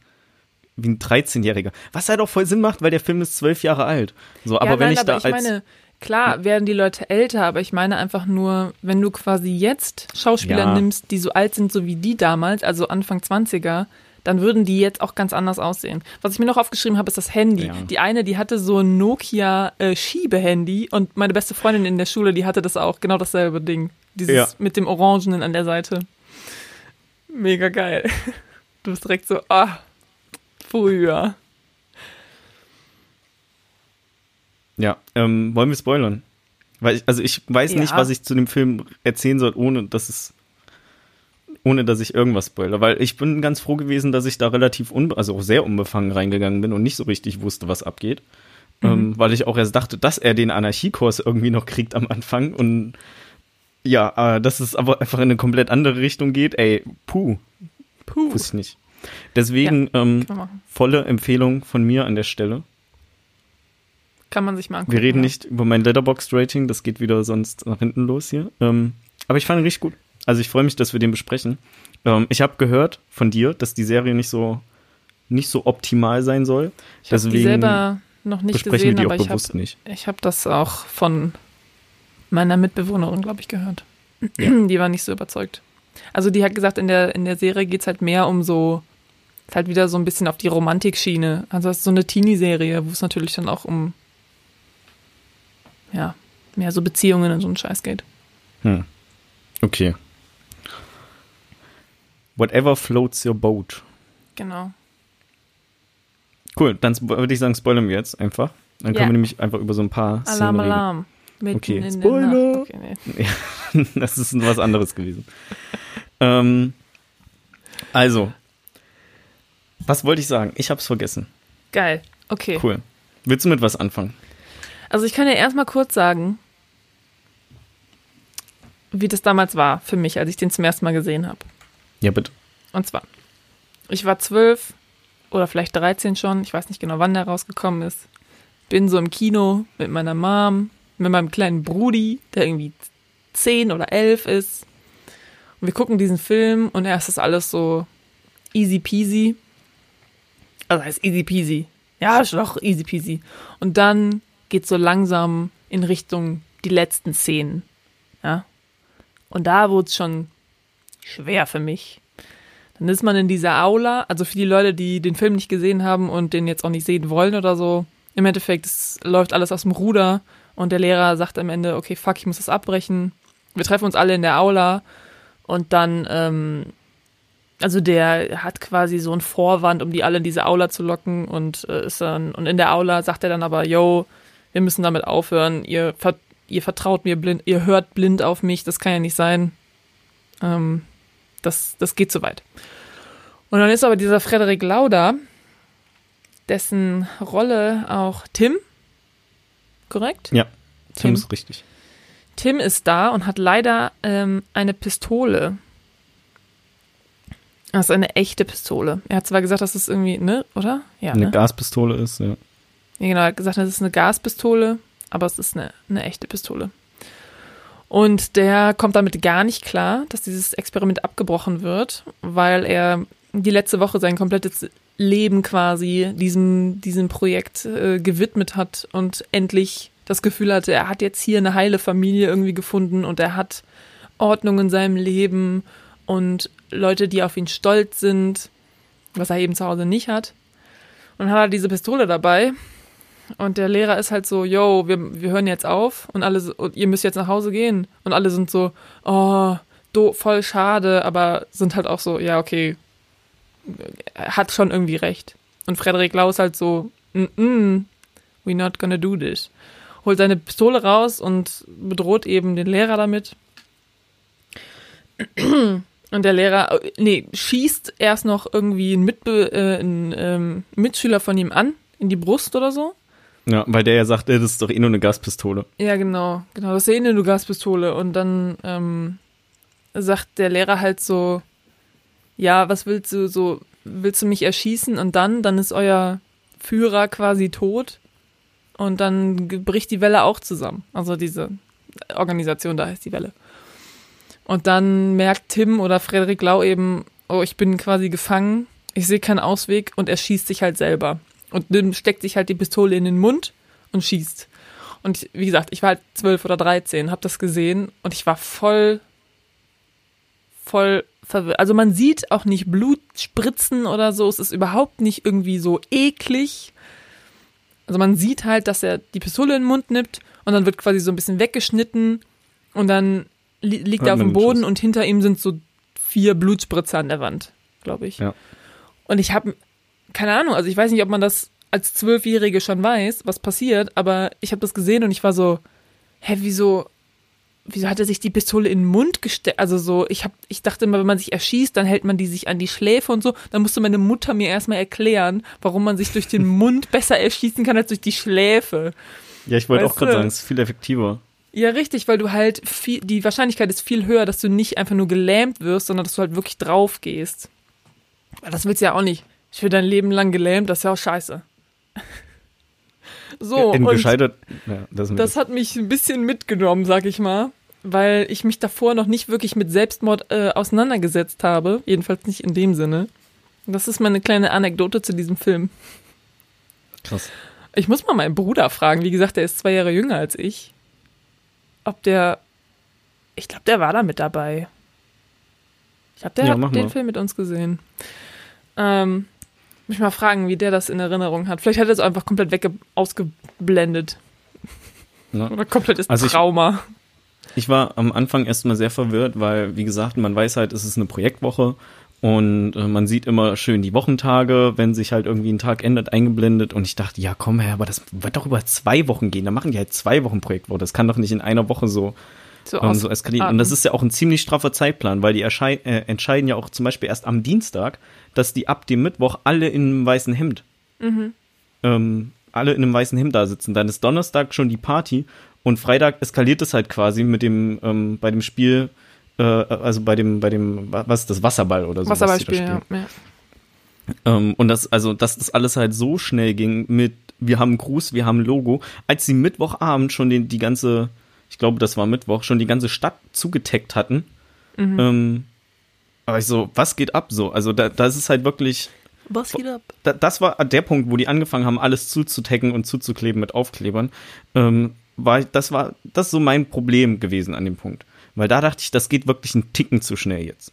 wie ein 13-Jähriger. Was halt auch voll Sinn macht, weil der Film ist zwölf Jahre alt. So, aber ja, wenn nein, ich aber da ich als meine, klar werden die Leute älter, aber ich meine einfach nur, wenn du quasi jetzt Schauspieler Ja. nimmst, die so alt sind, so wie die damals, also Anfang 20er, dann würden die jetzt auch ganz anders aussehen. Was ich mir noch aufgeschrieben habe, ist das Handy. Ja. Die eine, die hatte so ein Nokia äh, Schiebehandy und meine beste Freundin in der Schule, die hatte das auch, genau dasselbe Ding. Dieses Ja. mit dem Orangenen an der Seite. Mega geil. [LAUGHS] Du bist direkt so, ah, früher. Ja, ähm, wollen wir spoilern? Weil ich, also ich weiß Ja. nicht, was ich zu dem Film erzählen soll, ohne dass es, ohne dass ich irgendwas spoilere. Weil ich bin ganz froh gewesen, dass ich da relativ unbe also auch sehr unbefangen reingegangen bin und nicht so richtig wusste, was abgeht. Ähm, weil ich auch erst dachte, dass er den Anarchiekurs irgendwie noch kriegt am Anfang und ja, äh, dass es aber einfach in eine komplett andere Richtung geht. Ey, puh, Puh. wusste ich nicht. Deswegen ähm, man machen. volle Empfehlung von mir an der Stelle. Kann man sich mal angucken. Wir reden ja. nicht über mein Letterboxd-Rating, das geht wieder sonst nach hinten los hier. Ähm, aber ich fand ihn richtig gut. Also ich freue mich, dass wir den besprechen. Ähm, ich habe gehört von dir, dass die Serie nicht so nicht so optimal sein soll. Ich habe die selber noch nicht besprechen wir gesehen, die aber auch habe nicht. ich hab das auch von meiner Mitbewohnerin, glaube ich, gehört. [CLEARS THROAT] Die war nicht so überzeugt. Also die hat gesagt, in der, in der Serie geht's halt mehr um so, ist halt wieder so ein bisschen auf die Romantikschiene. Also es ist so eine Teenie-Serie, wo es natürlich dann auch um, ja, mehr so Beziehungen und so einen Scheiß geht. Hm. Okay. Whatever floats your boat. Genau. Cool, dann würde ich sagen, spoilern wir jetzt einfach. Dann können wir nämlich einfach über so ein paar Alarm, Szenen reden. Alarm. Mitten Okay, Spoiler. Okay, nee. [LAUGHS] das ist was anderes gewesen. ähm, also, was wollte ich sagen? Ich hab's vergessen. Geil. Okay. Cool. Willst du mit was anfangen? Also ich kann ja erstmal kurz sagen, wie das damals war für mich, als ich den zum ersten Mal gesehen habe. Ja, bitte. Und zwar, ich war zwölf oder vielleicht 13 schon, ich weiß nicht genau, wann der rausgekommen ist. Bin so im Kino mit meiner Mom, mit meinem kleinen Brudi, der irgendwie 10 oder 11 ist. Und wir gucken diesen Film und erst ist alles so easy peasy. Also heißt easy peasy. Ja, ist doch easy peasy. Und dann geht so langsam in Richtung die letzten Szenen. Ja. Und da wurde es schon schwer für mich. Dann ist man in dieser Aula, also für die Leute, die den Film nicht gesehen haben und den jetzt auch nicht sehen wollen oder so, im Endeffekt, es läuft alles aus dem Ruder und der Lehrer sagt am Ende, okay, fuck, ich muss das abbrechen. Wir treffen uns alle in der Aula und dann, ähm, also der hat quasi so einen Vorwand, um die alle in diese Aula zu locken und äh, ist dann, und in der Aula sagt er dann aber, yo, wir müssen damit aufhören, ihr, ver ihr vertraut mir blind, ihr hört blind auf mich, das kann ja nicht sein. Ähm, das, das geht zu weit. Und dann ist aber dieser Frederik Lauda, dessen Rolle auch Tim, korrekt? Ja, Tim Tim. ist richtig. Tim ist da und hat leider ähm, eine Pistole. Das ist eine echte Pistole. Er hat zwar gesagt, dass es irgendwie, ne, oder? Ja, Eine ne? Gaspistole ist, ja. Genau, er hat gesagt, das ist eine Gaspistole, aber es ist eine, eine echte Pistole. Und der kommt damit gar nicht klar, dass dieses Experiment abgebrochen wird, weil er die letzte Woche sein komplettes Leben quasi diesem, diesem Projekt äh, gewidmet hat und endlich das Gefühl hatte, er hat jetzt hier eine heile Familie irgendwie gefunden und er hat Ordnung in seinem Leben und Leute, die auf ihn stolz sind, was er eben zu Hause nicht hat. Und hat er diese Pistole dabei und der Lehrer ist halt so, yo, wir, wir hören jetzt auf und alle, so, ihr müsst jetzt nach Hause gehen. Und alle sind so, oh, do, voll schade, aber sind halt auch so, ja, okay, hat schon irgendwie recht. Und Frederik Lau ist halt so, mm, mm, we're not gonna do this. Holt seine Pistole raus und bedroht eben den Lehrer damit. Und der Lehrer, nee, schießt erst noch irgendwie einen, Mitbe äh, einen ähm, Mitschüler von ihm an, in die Brust oder so. Ja, weil der ja sagt, das ist doch eh nur eine Gaspistole. Ja, genau, genau, das ist eh nur eine Gaspistole. Und dann ähm, sagt der Lehrer halt so, ja, was willst du so, willst du mich erschießen? Und dann, dann ist euer Führer quasi tot. Und dann bricht die Welle auch zusammen. Also diese Organisation, da heißt die Welle. Und dann merkt Tim oder Frederik Lau eben, oh, ich bin quasi gefangen, ich sehe keinen Ausweg und er schießt sich halt selber. Und dann steckt sich halt die Pistole in den Mund und schießt. Und wie gesagt, ich war halt zwölf oder dreizehn, hab das gesehen und ich war voll, voll verwirrt. Also man sieht auch nicht Blut spritzen oder so. Es ist überhaupt nicht irgendwie so eklig. Also man sieht halt, dass er die Pistole in den Mund nimmt und dann wird quasi so ein bisschen weggeschnitten und dann li liegt er auf dem Boden und hinter ihm sind so vier Blutspritzer an der Wand, glaube ich. Ja. Und ich habe keine Ahnung, also ich weiß nicht, ob man das als Zwölfjährige schon weiß, was passiert, aber ich habe das gesehen und ich war so, hä, wieso, wieso hat er sich die Pistole in den Mund gesteckt? Also so, ich hab, ich dachte immer, wenn man sich erschießt, dann hält man die sich an die Schläfe und so. Dann musste meine Mutter mir erstmal erklären, warum man sich durch den [LAUGHS] Mund besser erschießen kann als durch die Schläfe. Ja, ich wollte auch gerade sagen, es ist viel effektiver. Ja, richtig, weil du halt viel, die Wahrscheinlichkeit ist viel höher, dass du nicht einfach nur gelähmt wirst, sondern dass du halt wirklich drauf gehst. Das willst du ja auch nicht. Ich will dein Leben lang gelähmt, das ist ja auch scheiße. So, In und ja, das, das hat mich ein bisschen mitgenommen, sag ich mal, weil ich mich davor noch nicht wirklich mit Selbstmord äh, auseinandergesetzt habe, jedenfalls nicht in dem Sinne. Das ist meine kleine Anekdote zu diesem Film. Krass. Ich muss mal meinen Bruder fragen, wie gesagt, der ist zwei Jahre jünger als ich. Ob der, ich glaube, der war da mit dabei. Ich glaube, der Ja, hat den mal. Film mit uns gesehen. Ähm, muss ich mal fragen, wie der das in Erinnerung hat. Vielleicht hat er es einfach komplett wegge ausgeblendet. Ja. Oder komplettes Also ich- Trauma. Ich war am Anfang erstmal sehr verwirrt, weil, wie gesagt, man weiß halt, es ist eine Projektwoche und äh, man sieht immer schön die Wochentage, wenn sich halt irgendwie ein Tag ändert, eingeblendet. Und ich dachte, ja komm her, aber das wird doch über zwei Wochen gehen. Da machen die halt zwei Wochen Projektwoche. Das kann doch nicht in einer Woche so, So, ähm, so eskalieren. Und das ist ja auch ein ziemlich straffer Zeitplan, weil die äh, entscheiden ja auch zum Beispiel erst am Dienstag, dass die ab dem Mittwoch alle in einem weißen Hemd, ähm, alle in einem weißen Hemd da sitzen. Dann ist Donnerstag schon die Party und Freitag eskaliert es halt quasi mit dem, ähm, bei dem Spiel, äh, also bei dem, bei dem, wa- was ist das, Wasserball oder so. was die da Wasserballspiel, ja. ja. Ähm, und das, also, dass das alles halt so schnell ging mit, wir haben Gruß, wir haben Logo, als sie Mittwochabend schon den, die ganze, ich glaube, das war Mittwoch, schon die ganze Stadt zugeteckt hatten. Ähm, aber ich so, was geht ab so? Also, da, das ist halt wirklich, Was geht ab? da, das war der Punkt, wo die angefangen haben, alles zuzutaggen und zuzukleben mit Aufklebern. Ähm, war, das war, das ist so mein Problem gewesen an dem Punkt. Weil da dachte ich, das geht wirklich einen Ticken zu schnell jetzt.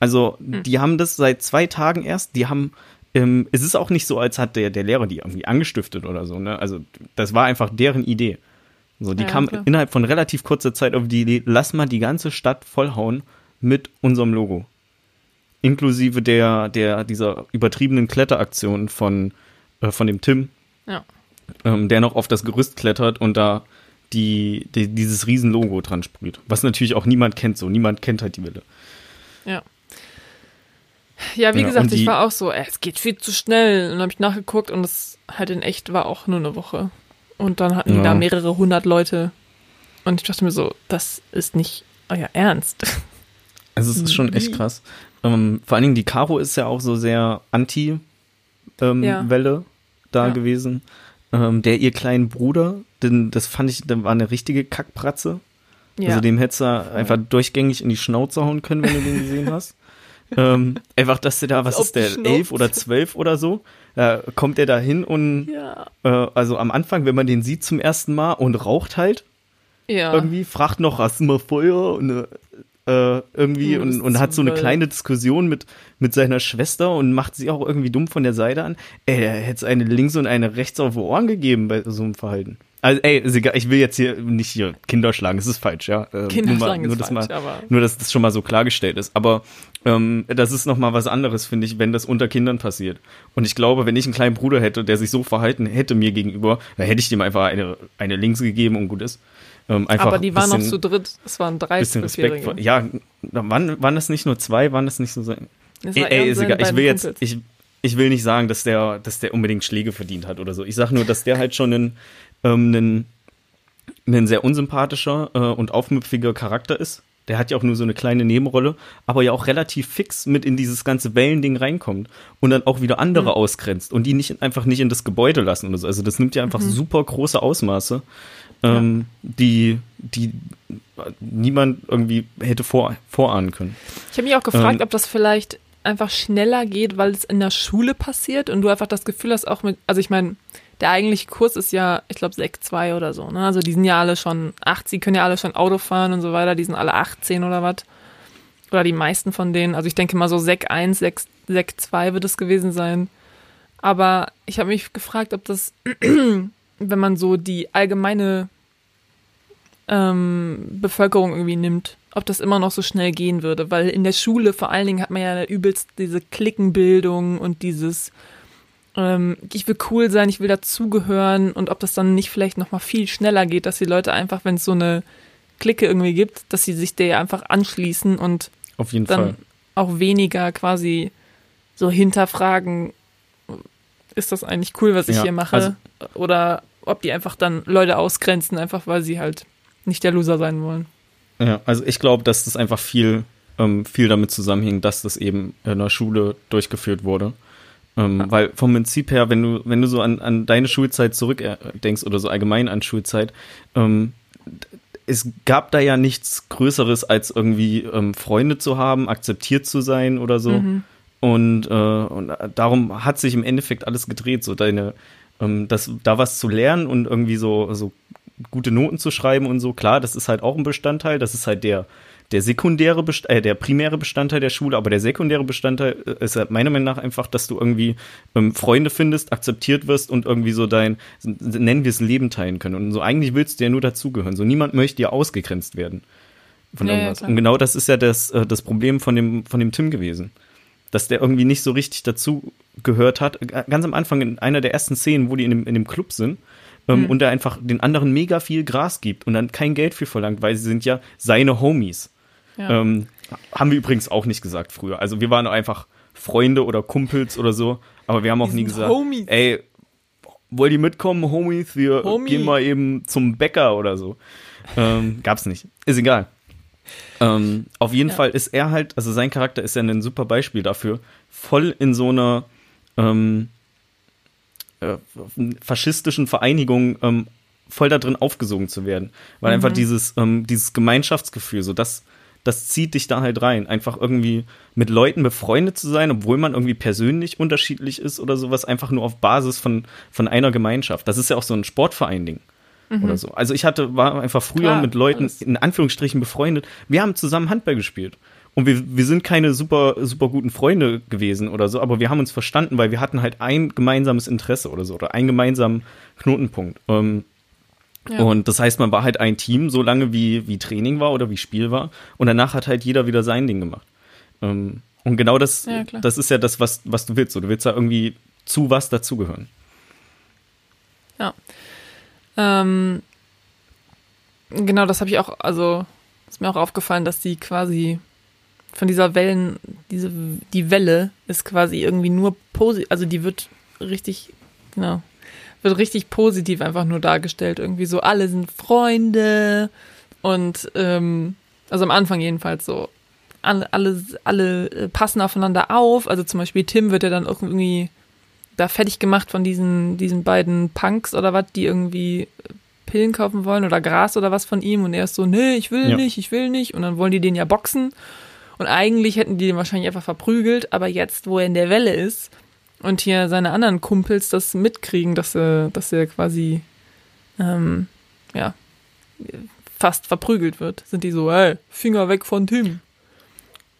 Also, die haben das seit zwei Tagen erst, die haben, ähm, es ist auch nicht so, als hat der, der Lehrer die irgendwie angestiftet oder so, ne? Also, das war einfach deren Idee. So, die Ja, kam klar. innerhalb von relativ kurzer Zeit auf die Idee, lass mal die ganze Stadt vollhauen mit unserem Logo. Inklusive der, der, dieser übertriebenen Kletteraktion von, äh, von dem Tim, Ja. ähm, der noch auf das Gerüst klettert und da die, die, dieses Riesenlogo dran sprüht. Was natürlich auch niemand kennt so. Niemand kennt halt die Wille. Ja. Ja, wie Ja, gesagt, und ich die- war auch so, ey, es geht viel zu schnell. Und dann habe ich nachgeguckt und es halt in echt war auch nur eine Woche. Und dann hatten die Ja. da mehrere hundert Leute. Und ich dachte mir so, das ist nicht euer Ernst. Also es ist [LAUGHS] schon echt krass. Ähm, vor allen Dingen die Caro ist ja auch so sehr anti-Welle Ja. da Ja. gewesen. Ähm, der ihr kleinen Bruder, denn das fand ich, der war eine richtige Kackpratze. Ja. Also dem hättest du einfach durchgängig in die Schnauze hauen können, wenn du den gesehen hast. [LAUGHS] ähm, einfach, dass der da, was ist der, Schnauze. elf oder zwölf oder so, da kommt er da hin und Ja. äh, also am Anfang, wenn man den sieht zum ersten Mal und raucht halt Ja. irgendwie, fragt noch, hast du mal Feuer? Und äh, äh, irgendwie Hm, und, und hat so eine kleine Diskussion mit, mit seiner Schwester und macht sie auch irgendwie dumm von der Seite an. Ey, er hätte es eine links und eine rechts auf die Ohren gegeben bei so einem Verhalten. Also, ey, ist egal, ich will jetzt hier nicht hier Kinder schlagen, das ist falsch, ja. Äh, Kinder nur mal, nur, ist falsch, mal, aber- nur, dass das schon mal so klargestellt ist. Aber ähm, das ist noch mal was anderes, finde ich, wenn das unter Kindern passiert. Und ich glaube, wenn ich einen kleinen Bruder hätte, der sich so verhalten hätte mir gegenüber, dann hätte ich dem einfach eine, eine links gegeben und gut ist. Ähm, einfach Aber die waren noch bisschen- zu dritt. Es waren drei bisschen Respekt vor. Ja, waren, waren das nicht nur zwei? Waren das nicht so sein? Das Ey, ey ist egal. Ich will jetzt, ich, ich will nicht sagen, dass der, dass der unbedingt Schläge verdient hat oder so. Ich sag nur, dass der halt schon ein, ähm, ein, ein sehr unsympathischer äh, und aufmüpfiger Charakter ist. Der hat ja auch nur so eine kleine Nebenrolle, aber ja auch relativ fix mit in dieses ganze Wellending reinkommt und dann auch wieder andere Mhm. ausgrenzt und die nicht einfach nicht in das Gebäude lassen oder so. Also das nimmt ja Mhm. einfach super große Ausmaße, ähm, die, die niemand irgendwie hätte vor, vorahnen können. Ich habe mich auch gefragt, Ähm, ob das vielleicht einfach schneller geht, weil es in der Schule passiert und du einfach das Gefühl hast, auch mit, also ich meine, der eigentliche Kurs ist ja, ich glaube, Sek 2 oder so, ne? Also die sind ja alle schon 8, sie können ja alle schon Auto fahren und so weiter, die sind alle 18 oder was. Oder die meisten von denen. Also ich denke mal so Sek 1, Sek, Sek 2 wird es gewesen sein. Aber ich habe mich gefragt, ob das, [CLEARS THROAT] wenn man so die allgemeine ähm, Bevölkerung irgendwie nimmt, ob das immer noch so schnell gehen würde. Weil in der Schule vor allen Dingen hat man ja übelst diese Klickenbildung und dieses ähm, ich will cool sein, ich will dazugehören und ob das dann nicht vielleicht noch mal viel schneller geht, dass die Leute einfach, wenn es so eine Clique irgendwie gibt, dass sie sich der einfach anschließen und Auf jeden dann Fall. auch weniger quasi so hinterfragen, ist das eigentlich cool, was ich Ja, hier mache? also- Oder ob die einfach dann Leute ausgrenzen, einfach weil sie halt nicht der Loser sein wollen. Ja, also ich glaube, dass das einfach viel, ähm, viel damit zusammenhing, dass das eben in der Schule durchgeführt wurde. Ähm, Ja. Weil vom Prinzip her, wenn du, wenn du so an, an deine Schulzeit zurückdenkst oder so allgemein an Schulzeit, ähm, es gab da ja nichts Größeres, als irgendwie ähm, Freunde zu haben, akzeptiert zu sein oder so. Mhm. Und, äh, und darum hat sich im Endeffekt alles gedreht, so deine, ähm, das, da was zu lernen und irgendwie so, so gute Noten zu schreiben und so. Klar, das ist halt auch ein Bestandteil. Das ist halt der, der sekundäre, Best äh, der primäre Bestandteil der Schule, aber der sekundäre Bestandteil äh, ist halt meiner Meinung nach einfach, dass du irgendwie ähm, Freunde findest, akzeptiert wirst und irgendwie so dein, nennen wir es Leben teilen können. Und so eigentlich willst du ja nur dazugehören. So niemand möchte ja ausgegrenzt werden von Ja, ja, irgendwas. klar. und genau das ist ja das, äh, das Problem von dem, von dem Tim gewesen dass der irgendwie nicht so richtig dazu gehört hat. Ganz am Anfang in einer der ersten Szenen, wo die in dem, in dem Club sind ähm, Mhm. und er einfach den anderen mega viel Gras gibt und dann kein Geld für verlangt, weil sie sind ja seine Homies. Ja. Ähm, haben wir übrigens auch nicht gesagt früher. Also wir waren einfach Freunde oder Kumpels oder so, aber wir haben auch nie gesagt, Homies. ey, wollt ihr mitkommen, Homies? Wir Homie. gehen mal eben zum Bäcker oder so. Ähm, [LAUGHS] gab's nicht. Ist egal. Ähm, auf jeden Ja. Fall ist er halt, also sein Charakter ist ja ein super Beispiel dafür, voll in so einer ähm, äh, faschistischen Vereinigung ähm, voll da drin aufgesogen zu werden. Weil Mhm. einfach dieses, ähm, dieses Gemeinschaftsgefühl, so das, das zieht dich da halt rein. Einfach irgendwie mit Leuten befreundet zu sein, obwohl man irgendwie persönlich unterschiedlich ist oder sowas, einfach nur auf Basis von, von einer Gemeinschaft. Das ist ja auch so ein Sportverein-Ding. Oder so. Also ich hatte, war einfach früher Klar, mit Leuten alles. in Anführungsstrichen befreundet. Wir haben zusammen Handball gespielt. Und wir, wir sind keine super, super guten Freunde gewesen oder so, aber wir haben uns verstanden, weil wir hatten halt ein gemeinsames Interesse oder so, oder einen gemeinsamen Knotenpunkt. Ähm, Ja. Und das heißt, man war halt ein Team, so lange wie, wie Training war oder wie Spiel war. Und danach hat halt jeder wieder sein Ding gemacht. Ähm, und genau das, Ja, das ist ja das, was, was du willst. So, du willst ja irgendwie zu was dazugehören. Ja. Ähm, genau, das habe ich auch, also ist mir auch aufgefallen, dass die quasi von dieser Wellen, diese, die Welle ist quasi irgendwie nur positiv, also die wird richtig, genau, wird richtig positiv einfach nur dargestellt. Irgendwie so, alle sind Freunde und ähm, also am Anfang jedenfalls so, alle, alle, alle äh, passen aufeinander auf. Also zum Beispiel Tim wird ja dann irgendwie da fertig gemacht von diesen, diesen beiden Punks oder was, die irgendwie Pillen kaufen wollen oder Gras oder was von ihm und er ist so, nee, ich will Ja. nicht, ich will nicht und dann wollen die den ja boxen und eigentlich hätten die den wahrscheinlich einfach verprügelt, aber jetzt, wo er in der Welle ist und hier seine anderen Kumpels das mitkriegen, dass er, dass er quasi, ähm, ja, fast verprügelt wird, sind die so, ey, Finger weg von Tim.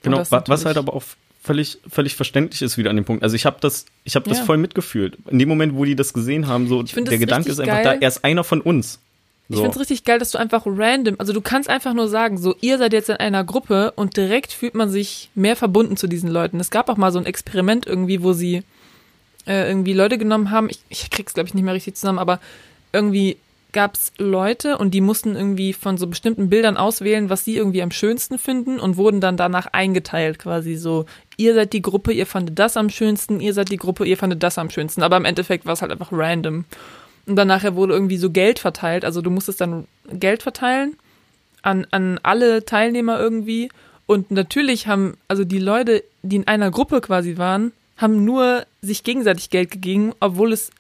Genau, was halt aber auch völlig, völlig verständlich ist wieder an dem Punkt. Also ich habe das, ich habe das Ja. voll mitgefühlt. In dem Moment, wo die das gesehen haben, so der Gedanke ist einfach geil. da, er ist einer von uns. Ich So. find's richtig geil, dass du einfach random, also du kannst einfach nur sagen, so ihr seid jetzt in einer Gruppe und direkt fühlt man sich mehr verbunden zu diesen Leuten. Es gab auch mal so ein Experiment irgendwie, wo sie äh, irgendwie Leute genommen haben, ich, ich krieg's glaube ich nicht mehr richtig zusammen, aber irgendwie gab's Leute und die mussten irgendwie von so bestimmten Bildern auswählen, was sie irgendwie am schönsten finden und wurden dann danach eingeteilt quasi so, ihr seid die Gruppe, ihr fandet das am schönsten, ihr seid die Gruppe, ihr fandet das am schönsten, aber im Endeffekt war es halt einfach random. Und dann nachher wurde irgendwie so Geld verteilt. Also du musstest dann Geld verteilen an, an alle Teilnehmer irgendwie. Und natürlich haben, also die Leute, die in einer Gruppe quasi waren, haben nur sich gegenseitig Geld gegeben, obwohl es,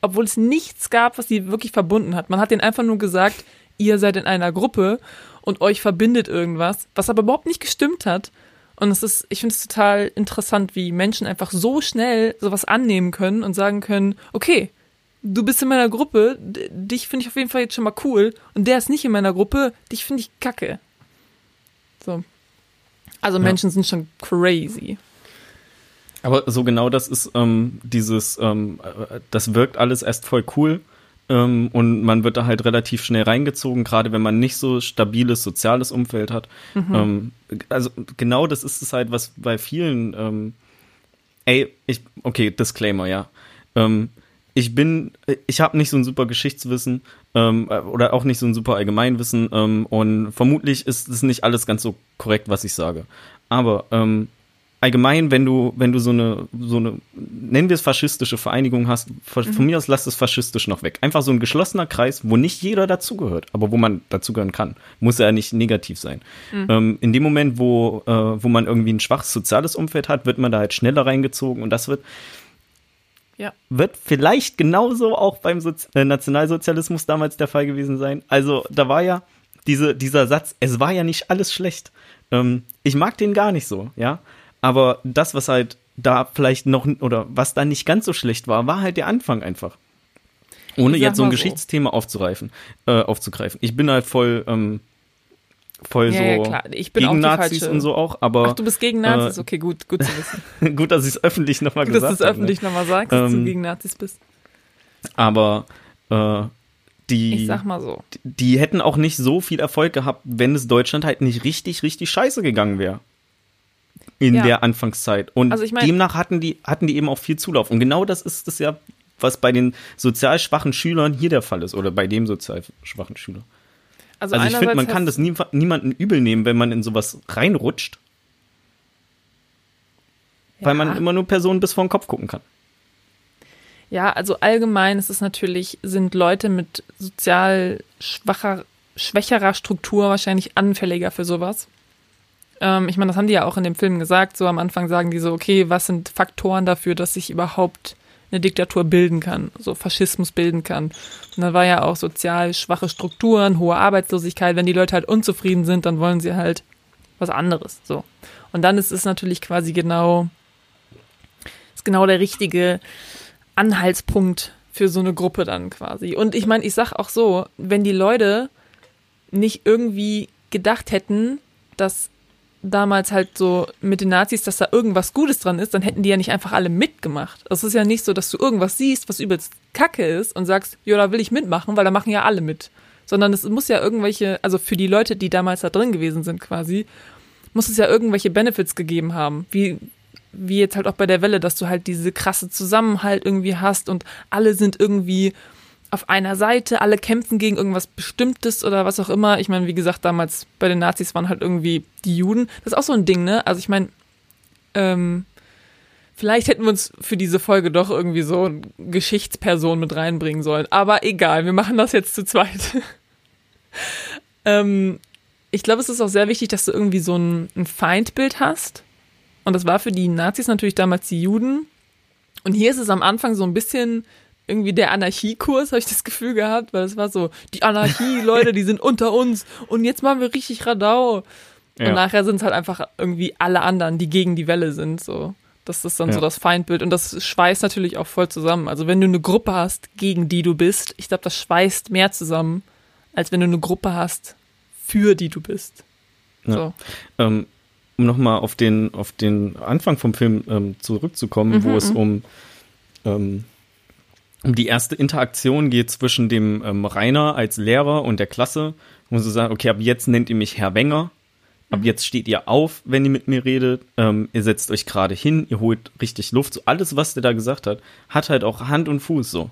obwohl es nichts gab, was sie wirklich verbunden hat. Man hat denen einfach nur gesagt, ihr seid in einer Gruppe und euch verbindet irgendwas, was aber überhaupt nicht gestimmt hat. Und es ist, ich finde es total interessant, wie Menschen einfach so schnell sowas annehmen können und sagen können, okay, du bist in meiner Gruppe, dich finde ich auf jeden Fall jetzt schon mal cool und der ist nicht in meiner Gruppe, dich finde ich kacke. So. Also Ja. Menschen sind schon crazy. Aber so genau das ist ähm, dieses, ähm, äh, das wirkt alles erst voll cool ähm, und man wird da halt relativ schnell reingezogen, gerade wenn man nicht so stabiles soziales Umfeld hat. Ähm, also genau das ist es halt, was bei vielen, ähm, ey, ich, okay, Disclaimer, ja. Ich bin, ich habe nicht so ein super Geschichtswissen ähm, äh, oder auch nicht so ein super Allgemeinwissen ähm, und vermutlich ist es nicht alles ganz so korrekt, was ich sage. Aber ähm, allgemein, wenn du, wenn du so eine, so eine, nennen wir es faschistische Vereinigung hast, von, von mir aus lass es faschistisch noch weg. Einfach so ein geschlossener Kreis, wo nicht jeder dazugehört, aber wo man dazugehören kann. Muss ja nicht negativ sein. Ähm, in dem Moment, wo, äh, wo man irgendwie ein schwaches soziales Umfeld hat, wird man da halt schneller reingezogen und das wird, Ja. wird vielleicht genauso auch beim Sozi äh, Nationalsozialismus damals der Fall gewesen sein. Also da war ja diese, dieser Satz, es war ja nicht alles schlecht. Ähm, ich mag den gar nicht so, ja. Aber das, was halt da vielleicht noch, oder was da nicht ganz so schlecht war, war halt der Anfang einfach. Ohne jetzt so ein mal so. Geschichtsthema aufzureifen, äh, aufzugreifen. Ich bin halt voll, ähm, voll Ja, so ja, klar. Ich bin auch gegen die Nazis falsche- und so auch, aber Ach, du bist gegen Nazis? äh, okay, gut, gut zu wissen. [LAUGHS] gut, dass ich es öffentlich nochmal gesagt dass du es habe, ne? öffentlich nochmal sagst, dass du Ähm, gegen Nazis bist. Aber äh, die, Ich sag mal so. die hätten auch nicht so viel Erfolg gehabt, wenn es Deutschland halt nicht richtig, richtig scheiße gegangen wäre. In Ja. der Anfangszeit. Und Also ich mein- demnach hatten die, hatten die eben auch viel Zulauf. Und genau das ist es ja, was bei den sozial schwachen Schülern hier der Fall ist. Oder bei dem sozial schwachen Schüler. Also, Also ich finde, man kann das nie, niemanden übel nehmen, wenn man in sowas reinrutscht, weil man Ja. immer nur Personen bis vor den Kopf gucken kann. Ja, also allgemein ist es natürlich, sind Leute mit sozial schwacher, schwächerer Struktur wahrscheinlich anfälliger für sowas. Ähm, ich meine, das haben die ja auch in dem Film gesagt. So am Anfang sagen die so, okay, was sind Faktoren dafür, dass sich überhaupt eine Diktatur bilden kann, so Faschismus bilden kann. Und dann war ja auch sozial schwache Strukturen, hohe Arbeitslosigkeit. Wenn die Leute halt unzufrieden sind, dann wollen sie halt was anderes. So. Und dann ist es natürlich quasi genau, ist genau der richtige Anhaltspunkt für so eine Gruppe dann quasi. Und ich meine, ich sag auch so, wenn die Leute nicht irgendwie gedacht hätten, dass damals halt so mit den Nazis, dass da irgendwas Gutes dran ist, dann hätten die ja nicht einfach alle mitgemacht. Es ist ja nicht so, dass du irgendwas siehst, was übelst kacke ist und sagst, ja, da will ich mitmachen, weil da machen ja alle mit. Sondern es muss ja irgendwelche, also für die Leute, die damals da drin gewesen sind quasi, muss es ja irgendwelche Benefits gegeben haben. Wie, wie jetzt halt auch bei der Welle, dass du halt diese krasse Zusammenhalt irgendwie hast und alle sind irgendwie auf einer Seite, alle kämpfen gegen irgendwas Bestimmtes oder was auch immer. Ich meine, wie gesagt, damals bei den Nazis waren halt irgendwie die Juden. Das ist auch so ein Ding, ne? Also ich meine, ähm, vielleicht hätten wir uns für diese Folge doch irgendwie so eine Geschichtsperson mit reinbringen sollen. Aber egal, wir machen das jetzt zu zweit. [LAUGHS] ähm, ich glaube, es ist auch sehr wichtig, dass du irgendwie so ein, ein Feindbild hast. Und das war für die Nazis natürlich damals die Juden. Und hier ist es am Anfang so ein bisschen irgendwie der Anarchiekurs, habe ich das Gefühl gehabt, weil es war so, die Anarchie, Leute, die sind unter uns und jetzt machen wir richtig Radau. Ja. Und nachher sind es halt einfach irgendwie alle anderen, die gegen die Welle sind, so. Das ist dann ja. so das Feindbild und das schweißt natürlich auch voll zusammen. Also wenn du eine Gruppe hast, gegen die du bist, ich glaube, das schweißt mehr zusammen, als wenn du eine Gruppe hast, für die du bist. Ja. So. Ähm, um nochmal auf den, auf den Anfang vom Film ähm, zurückzukommen, mhm, wo es mhm. um, ähm, um die erste Interaktion geht zwischen dem ähm, Rainer als Lehrer und der Klasse, wo sie sagen, okay, ab jetzt nennt ihr mich Herr Wenger. Ab mhm. jetzt steht ihr auf, wenn ihr mit mir redet. Ähm, ihr setzt euch gerade hin, ihr holt richtig Luft. So alles, was der da gesagt hat, hat halt auch Hand und Fuß so.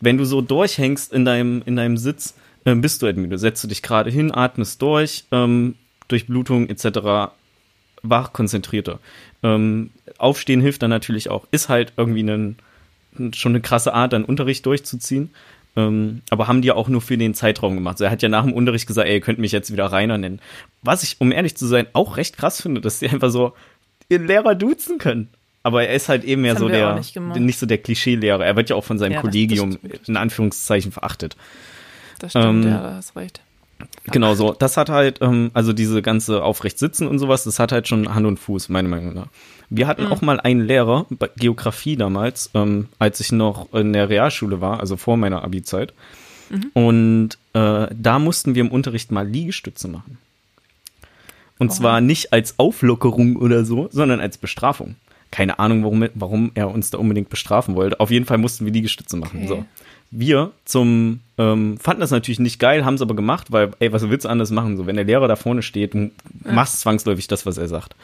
Wenn du so durchhängst in deinem, in deinem Sitz, ähm, bist du halt müde. Setzt du dich gerade hin, atmest durch, ähm, Durchblutung etc wach konzentrierter. Ähm, Aufstehen hilft dann natürlich auch. Ist halt irgendwie ein, schon eine krasse Art, dann Unterricht durchzuziehen. Ähm, aber haben die ja auch nur für den Zeitraum gemacht. So, er hat ja nach dem Unterricht gesagt, ey, ihr könnt mich jetzt wieder Rainer nennen. Was ich, um ehrlich zu sein, auch recht krass finde, dass die einfach so ihren Lehrer duzen können. Aber er ist halt eben mehr so der, nicht, nicht, so der Klischee-Lehrer. Er wird ja auch von seinem ja, Kollegium in Anführungszeichen verachtet. Das stimmt, ähm, ja, da hast recht. Genau so. Das hat halt, ähm, also diese ganze aufrecht sitzen und sowas, das hat halt schon Hand und Fuß, meiner Meinung nach. Wir hatten mhm. auch mal einen Lehrer, bei Geografie damals, ähm, als ich noch in der Realschule war, also vor meiner Abi-Zeit. Mhm. Und äh, da mussten wir im Unterricht mal Liegestütze machen. Und oh. zwar nicht als Auflockerung oder so, sondern als Bestrafung. Keine Ahnung, warum, warum er uns da unbedingt bestrafen wollte. Auf jeden Fall mussten wir Liegestütze machen. Okay. So wir zum ähm, fanden das natürlich nicht geil, haben es aber gemacht, weil ey, was willst du anders machen? So, wenn der Lehrer da vorne steht, du machst zwangsläufig das, was er sagt.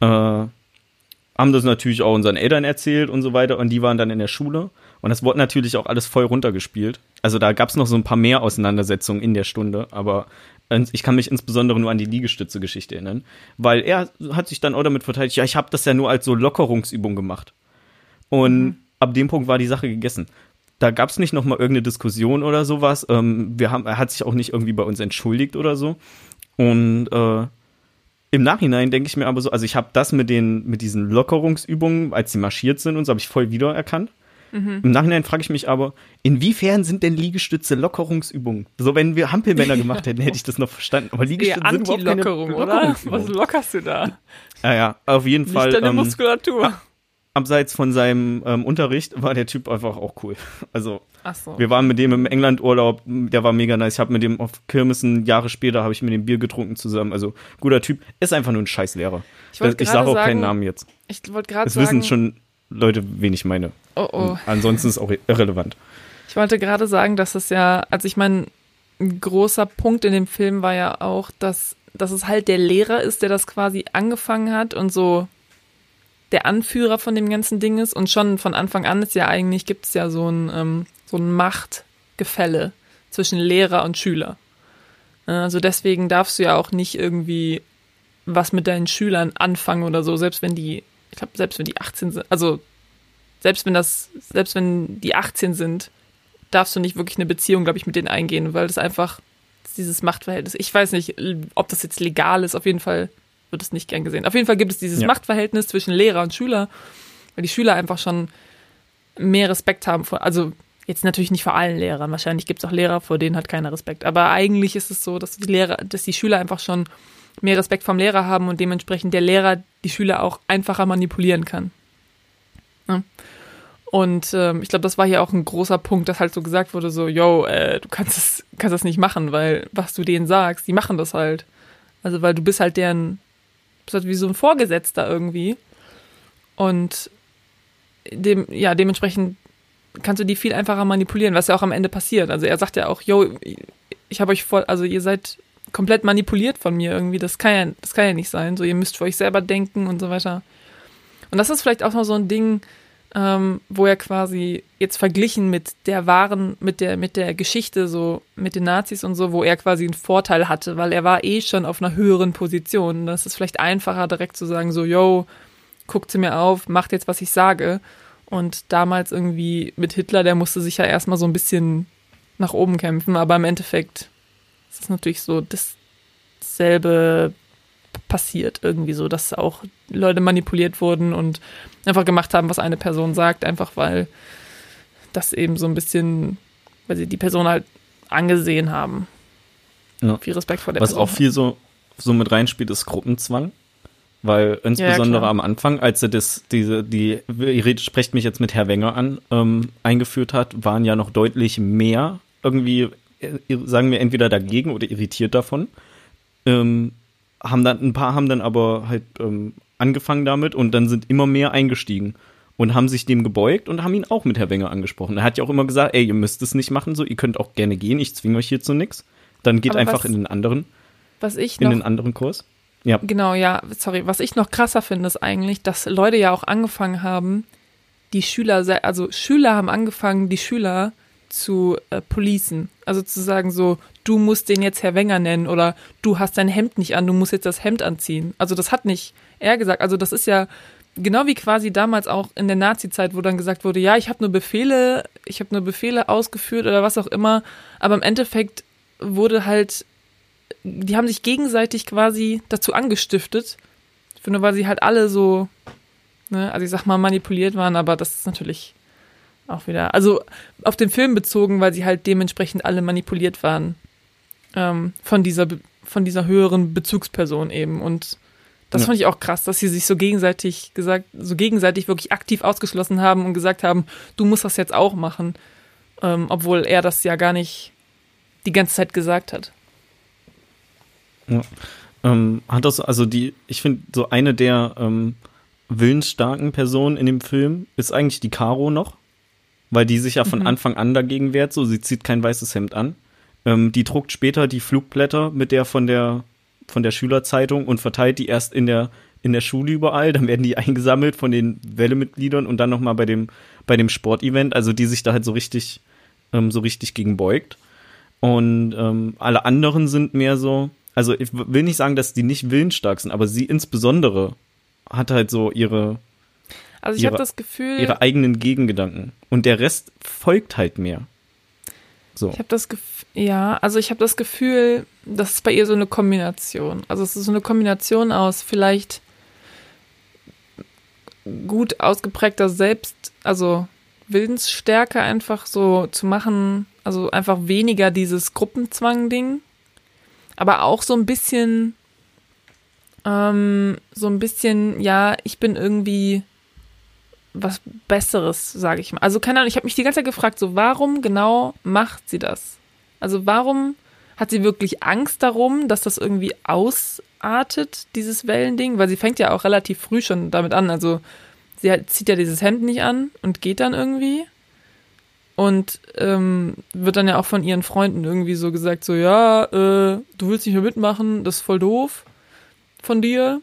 Äh, haben das natürlich auch unseren Eltern erzählt und so weiter und die waren dann in der Schule und das wurde natürlich auch alles voll runtergespielt. Also da gab es noch so ein paar mehr Auseinandersetzungen in der Stunde, aber ich kann mich insbesondere nur an die Liegestütze-Geschichte erinnern, weil er hat sich dann auch damit verteidigt, ja, ich habe das ja nur als so Lockerungsübung gemacht. Und mhm. ab dem Punkt war die Sache gegessen da gab es nicht noch mal irgendeine Diskussion oder sowas. Ähm, wir haben, er hat sich auch nicht irgendwie bei uns entschuldigt oder so. Und äh, im Nachhinein denke ich mir aber so, also ich habe das mit den mit diesen Lockerungsübungen, als sie marschiert sind und so, habe ich voll wiedererkannt. Mhm. Im Nachhinein frage ich mich aber, inwiefern sind denn Liegestütze Lockerungsübungen? So, wenn wir Hampelmänner gemacht hätten, hätte ich das noch verstanden. Aber Liegestütze sind überhaupt keine Lockerung, oder? Was lockerst du da? Ja, ja, auf jeden Nicht Fall. Deine ähm, Muskulatur abseits von seinem ähm, Unterricht war der Typ einfach auch cool. Also so. wir waren mit dem im England-Urlaub, der war mega nice. Ich habe mit dem auf Kirmessen Jahre später habe ich mit dem Bier getrunken zusammen. Also guter Typ, ist einfach nur ein Scheißlehrer. Ich, ich sage auch sagen, keinen Namen jetzt. Ich wollte gerade sagen. Es wissen schon Leute, wen ich meine. Oh oh. ansonsten ist auch irrelevant. Ich wollte gerade sagen, dass es ja, also ich meine, ein großer Punkt in dem Film war ja auch, dass, dass es halt der Lehrer ist, der das quasi angefangen hat und so der Anführer von dem ganzen Ding ist und schon von Anfang an ist ja eigentlich, gibt es ja so ein, ähm, so ein Machtgefälle zwischen Lehrer und Schüler. Also deswegen darfst du ja auch nicht irgendwie was mit deinen Schülern anfangen oder so, selbst wenn die, ich glaube, selbst wenn die 18 sind, also selbst wenn das, selbst wenn die 18 sind, darfst du nicht wirklich eine Beziehung, glaube ich, mit denen eingehen, weil das einfach dieses Machtverhältnis, ich weiß nicht, ob das jetzt legal ist, auf jeden Fall wird es nicht gern gesehen. Auf jeden Fall gibt es dieses ja. Machtverhältnis zwischen Lehrer und Schüler, weil die Schüler einfach schon mehr Respekt haben vor, also jetzt natürlich nicht vor allen Lehrern, wahrscheinlich gibt es auch Lehrer, vor denen hat keiner Respekt, aber eigentlich ist es so, dass die Lehrer, dass die Schüler einfach schon mehr Respekt vom Lehrer haben und dementsprechend der Lehrer die Schüler auch einfacher manipulieren kann. Ja. Und ähm, ich glaube, das war hier auch ein großer Punkt, dass halt so gesagt wurde, so, yo, äh, du kannst das, kannst das nicht machen, weil was du denen sagst, die machen das halt. Also weil du bist halt deren halt wie so ein Vorgesetzter irgendwie. Und dem, ja, dementsprechend kannst du die viel einfacher manipulieren, was ja auch am Ende passiert. Also er sagt ja auch, yo, ich habe euch voll, also ihr seid komplett manipuliert von mir irgendwie. Das kann ja, das kann ja nicht sein. So, ihr müsst für euch selber denken und so weiter. Und das ist vielleicht auch noch so ein Ding, ähm, wo er quasi jetzt verglichen mit der wahren, mit der, mit der Geschichte, so mit den Nazis und so, wo er quasi einen Vorteil hatte, weil er war eh schon auf einer höheren Position. Das ist vielleicht einfacher, direkt zu sagen, so, yo, guckt sie mir auf, macht jetzt, was ich sage. Und damals irgendwie mit Hitler, der musste sich ja erstmal so ein bisschen nach oben kämpfen, aber im Endeffekt ist es natürlich so dasselbe passiert irgendwie so, dass auch Leute manipuliert wurden und einfach gemacht haben, was eine Person sagt, einfach weil das eben so ein bisschen, weil sie die Person halt angesehen haben. Ja. Viel Respekt vor der Was Person. auch viel so, so mit reinspielt, ist Gruppenzwang. Weil insbesondere klar. am Anfang, als er das, diese, die, ihr sprecht mich jetzt mit Herr Wenger an, ähm, eingeführt hat, waren ja noch deutlich mehr irgendwie, äh, sagen wir, entweder dagegen oder irritiert davon. Ähm, haben dann, ein paar haben dann aber halt ähm, angefangen damit und dann sind immer mehr eingestiegen und haben sich dem gebeugt und haben ihn auch mit Herr Wenger angesprochen. Er hat ja auch immer gesagt, ey, ihr müsst es nicht machen, so, ihr könnt auch gerne gehen, ich zwinge euch hier zu nix. Dann geht Aber einfach was- in den anderen, Was ich in noch den anderen Kurs. Ja. Genau, ja, sorry. Was ich noch krasser finde, ist eigentlich, dass Leute ja auch angefangen haben, die Schüler, also Schüler haben angefangen, die Schüler zu äh, policen. Also zu sagen so, du musst den jetzt Herr Wenger nennen oder du hast dein Hemd nicht an, du musst jetzt das Hemd anziehen. Also das hat nicht er gesagt. Also das ist ja genau wie quasi damals auch in der Nazi-Zeit, wo dann gesagt wurde, ja, ich habe nur Befehle, ich habe nur Befehle ausgeführt oder was auch immer. Aber im Endeffekt wurde halt die haben sich gegenseitig quasi dazu angestiftet. Ich finde, weil sie halt alle so, ne, also ich sag mal, manipuliert waren, aber das ist natürlich auch wieder, also auf den Film bezogen, weil sie halt dementsprechend alle manipuliert waren ähm, von dieser, von dieser höheren Bezugsperson eben. Und das Ja. fand ich auch krass, dass sie sich so gegenseitig gesagt, so gegenseitig wirklich aktiv ausgeschlossen haben und gesagt haben, du musst das jetzt auch machen, ähm, obwohl er das ja gar nicht die ganze Zeit gesagt hat. Ähm, hat das, also die, ich finde, so eine der ähm, willensstarken Personen in dem Film ist eigentlich die Caro noch, weil die sich ja von Mhm. Anfang an dagegen wehrt, so sie zieht kein weißes Hemd an. Ähm, die druckt später die Flugblätter mit der von der von der Schülerzeitung und verteilt die erst in der in der Schule überall, dann werden die eingesammelt von den Welle-Mitgliedern und dann noch mal bei dem bei dem Sportevent, also die sich da halt so richtig ähm, so richtig gegen beugt. Und ähm, alle anderen sind mehr so, also ich will nicht sagen, dass die nicht willensstark sind, aber sie insbesondere hat halt so ihre, Also ich habe das Gefühl, ihre eigenen Gegengedanken. Und der Rest folgt halt mehr. So. ich habe das Gefühl, ja, also ich habe das Gefühl, das ist bei ihr so eine Kombination. Also es ist so eine Kombination aus vielleicht gut ausgeprägter Selbst, also Willensstärke einfach so zu machen, also einfach weniger dieses Gruppenzwang-Ding, aber auch so ein bisschen, ähm, so ein bisschen, ja, ich bin irgendwie was Besseres, sage ich mal. Also keine Ahnung, ich habe mich die ganze Zeit gefragt, so warum genau macht sie das? Also warum hat sie wirklich Angst darum, dass das irgendwie ausartet, dieses Wellending? Weil sie fängt ja auch relativ früh schon damit an. Also sie hat, zieht ja dieses Hemd nicht an und geht dann irgendwie. Und ähm, wird dann ja auch von ihren Freunden irgendwie so gesagt, so ja, äh, du willst nicht mehr mitmachen, das ist voll doof von dir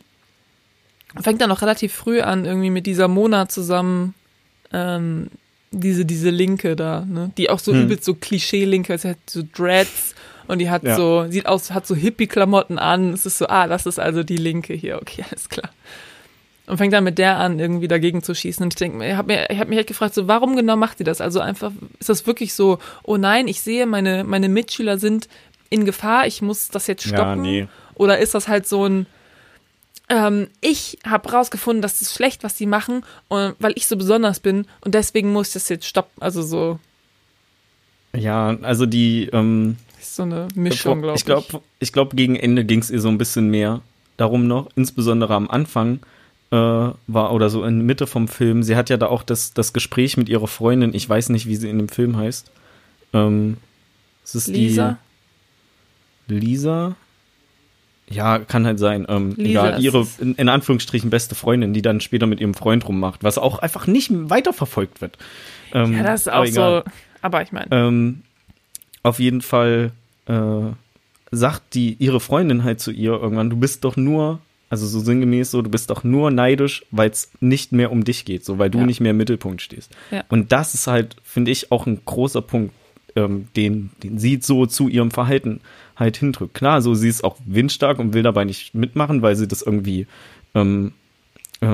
fängt dann auch relativ früh an, irgendwie mit dieser Mona zusammen, ähm, diese, diese Linke da, ne? Die auch so Hm. übelst so Klischee-Linke, sie hat so Dreads und die hat Ja. so, sieht aus, hat so Hippie-Klamotten an. Es ist so, ah, das ist also die Linke hier, okay, [LAUGHS] alles klar. Und fängt dann mit der an, irgendwie dagegen zu schießen. Und ich denke, ich habe mir, ich hab mich halt gefragt, so, warum genau macht sie das? Also einfach, ist das wirklich so, oh nein, ich sehe, meine, meine Mitschüler sind in Gefahr, ich muss das jetzt stoppen? Ja, nee. Oder ist das halt so ein, ähm, ich habe rausgefunden, das ist schlecht, was die machen, und, weil ich so besonders bin und deswegen muss ich das jetzt stoppen. Also so, Ja, also die, ähm, ist so eine Mischung, glaube ich. ich glaube, ich glaube, gegen Ende ging es ihr so ein bisschen mehr darum noch, insbesondere am Anfang äh, war oder so in Mitte vom Film. Sie hat ja da auch das, das Gespräch mit ihrer Freundin, ich weiß nicht, wie sie in dem Film heißt. Ähm, es ist Lisa. die Lisa. Ja, kann halt sein. Ähm, Lisa egal, ihre in, in Anführungsstrichen beste Freundin, die dann später mit ihrem Freund rummacht, was auch einfach nicht weiterverfolgt wird. Ähm, Ja, das ist auch egal. so, aber ich meine, Ähm, auf jeden Fall äh, sagt die ihre Freundin halt zu ihr irgendwann, du bist doch nur, also so sinngemäß so, du bist doch nur neidisch, weil es nicht mehr um dich geht, so weil du Ja. nicht mehr im Mittelpunkt stehst. Ja. Und das ist halt, finde ich, auch ein großer Punkt, ähm, den, den sie so zu ihrem Verhalten halt hindrückt. Klar, so sie ist auch windstark und will dabei nicht mitmachen, weil sie das irgendwie ähm, äh,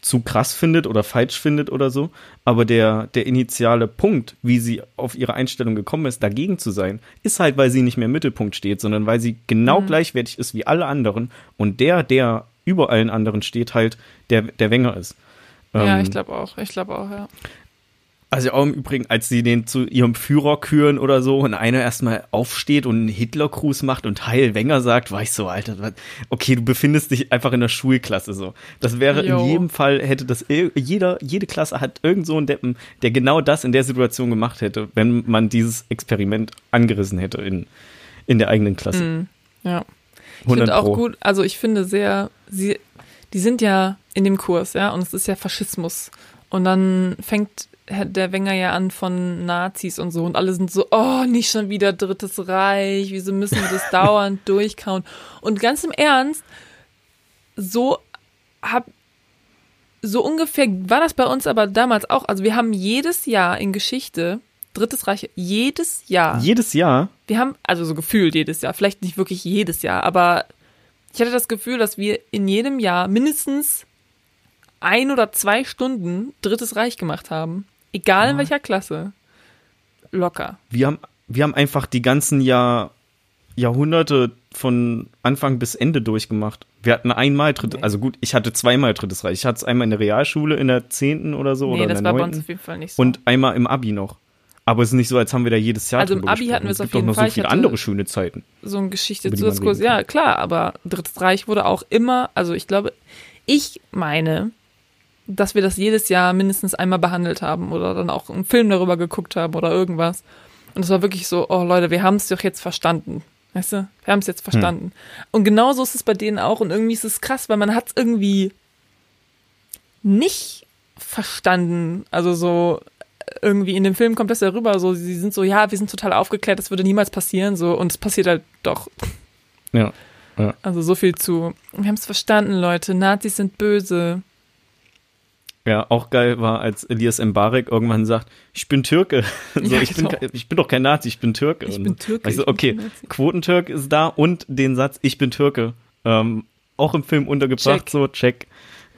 zu krass findet oder falsch findet oder so. Aber der, der initiale Punkt, wie sie auf ihre Einstellung gekommen ist, dagegen zu sein, ist halt, weil sie nicht mehr im Mittelpunkt steht, sondern weil sie genau gleichwertig ist wie alle anderen und der, der über allen anderen steht, halt der, der Wenger ist. ja, Ähm, ich glaube auch, ich glaube auch, ja. Also auch im Übrigen, als sie den zu ihrem Führer küren oder so und einer erstmal aufsteht und einen Hitlergruß macht und Heil Wenger sagt, war ich so, Alter, okay, du befindest dich einfach in der Schulklasse so. Das wäre jo. in jedem Fall, hätte das jeder, jede Klasse hat irgend so einen Deppen, der genau das in der Situation gemacht hätte, wenn man dieses Experiment angerissen hätte in, in der eigenen Klasse. Mm, ja. Ich finde auch gut, also ich finde sehr, sie, die sind ja in dem Kurs, ja, und es ist ja Faschismus. Und dann fängt der Wenger ja an von Nazis und so und alle sind so, oh, nicht schon wieder Drittes Reich, wieso müssen wir das [LAUGHS] dauernd durchkauen? Und ganz im Ernst, so hab, so ungefähr war das bei uns aber damals auch. Also wir haben jedes Jahr in Geschichte Drittes Reich, jedes Jahr. Jedes Jahr? Wir haben, also so gefühlt jedes Jahr, vielleicht nicht wirklich jedes Jahr, aber ich hatte das Gefühl, dass wir in jedem Jahr mindestens ein oder zwei Stunden Drittes Reich gemacht haben. Egal in welcher Klasse. Locker. Wir haben, wir haben einfach die ganzen Jahr, Jahrhunderte von Anfang bis Ende durchgemacht. Wir hatten einmal drittes, also gut, ich hatte zweimal drittes Reich. Ich hatte es einmal in der Realschule in der zehnten oder so. Nee, oder das in der war 9. bei uns auf jeden Fall nicht so. Und einmal im Abi noch. Aber es ist nicht so, als haben wir da jedes Jahr Also im Abi hatten wir es auf jeden Fall. Es gibt noch so viele andere schöne Zeiten. So ein Geschichte-Zusatzkurs, ja klar, aber Drittes Reich wurde auch immer, also ich glaube, ich meine, dass wir das jedes Jahr mindestens einmal behandelt haben oder dann auch einen Film darüber geguckt haben oder irgendwas. Und es war wirklich so, oh Leute, wir haben es doch jetzt verstanden. Weißt du? Wir haben es jetzt verstanden. Hm. Und genauso ist es bei denen auch. Und irgendwie ist es krass, weil man hat es irgendwie nicht verstanden. Also so, irgendwie in dem Film kommt das ja rüber, so, sie sind so, ja, wir sind total aufgeklärt, das würde niemals passieren, so, und es passiert halt doch. Ja. ja. Also so viel zu. Wir haben es verstanden, Leute. Nazis sind böse. Ja, auch geil war, als Elias Mbarek irgendwann sagt, ich bin Türke. [LAUGHS] So, ja, ich, genau. bin, ich bin doch kein Nazi, ich bin Türke. Ich bin Türke. Also, okay, Quotentürk ist da und den Satz, ich bin Türke. Ähm, auch im Film untergebracht, check. so, check.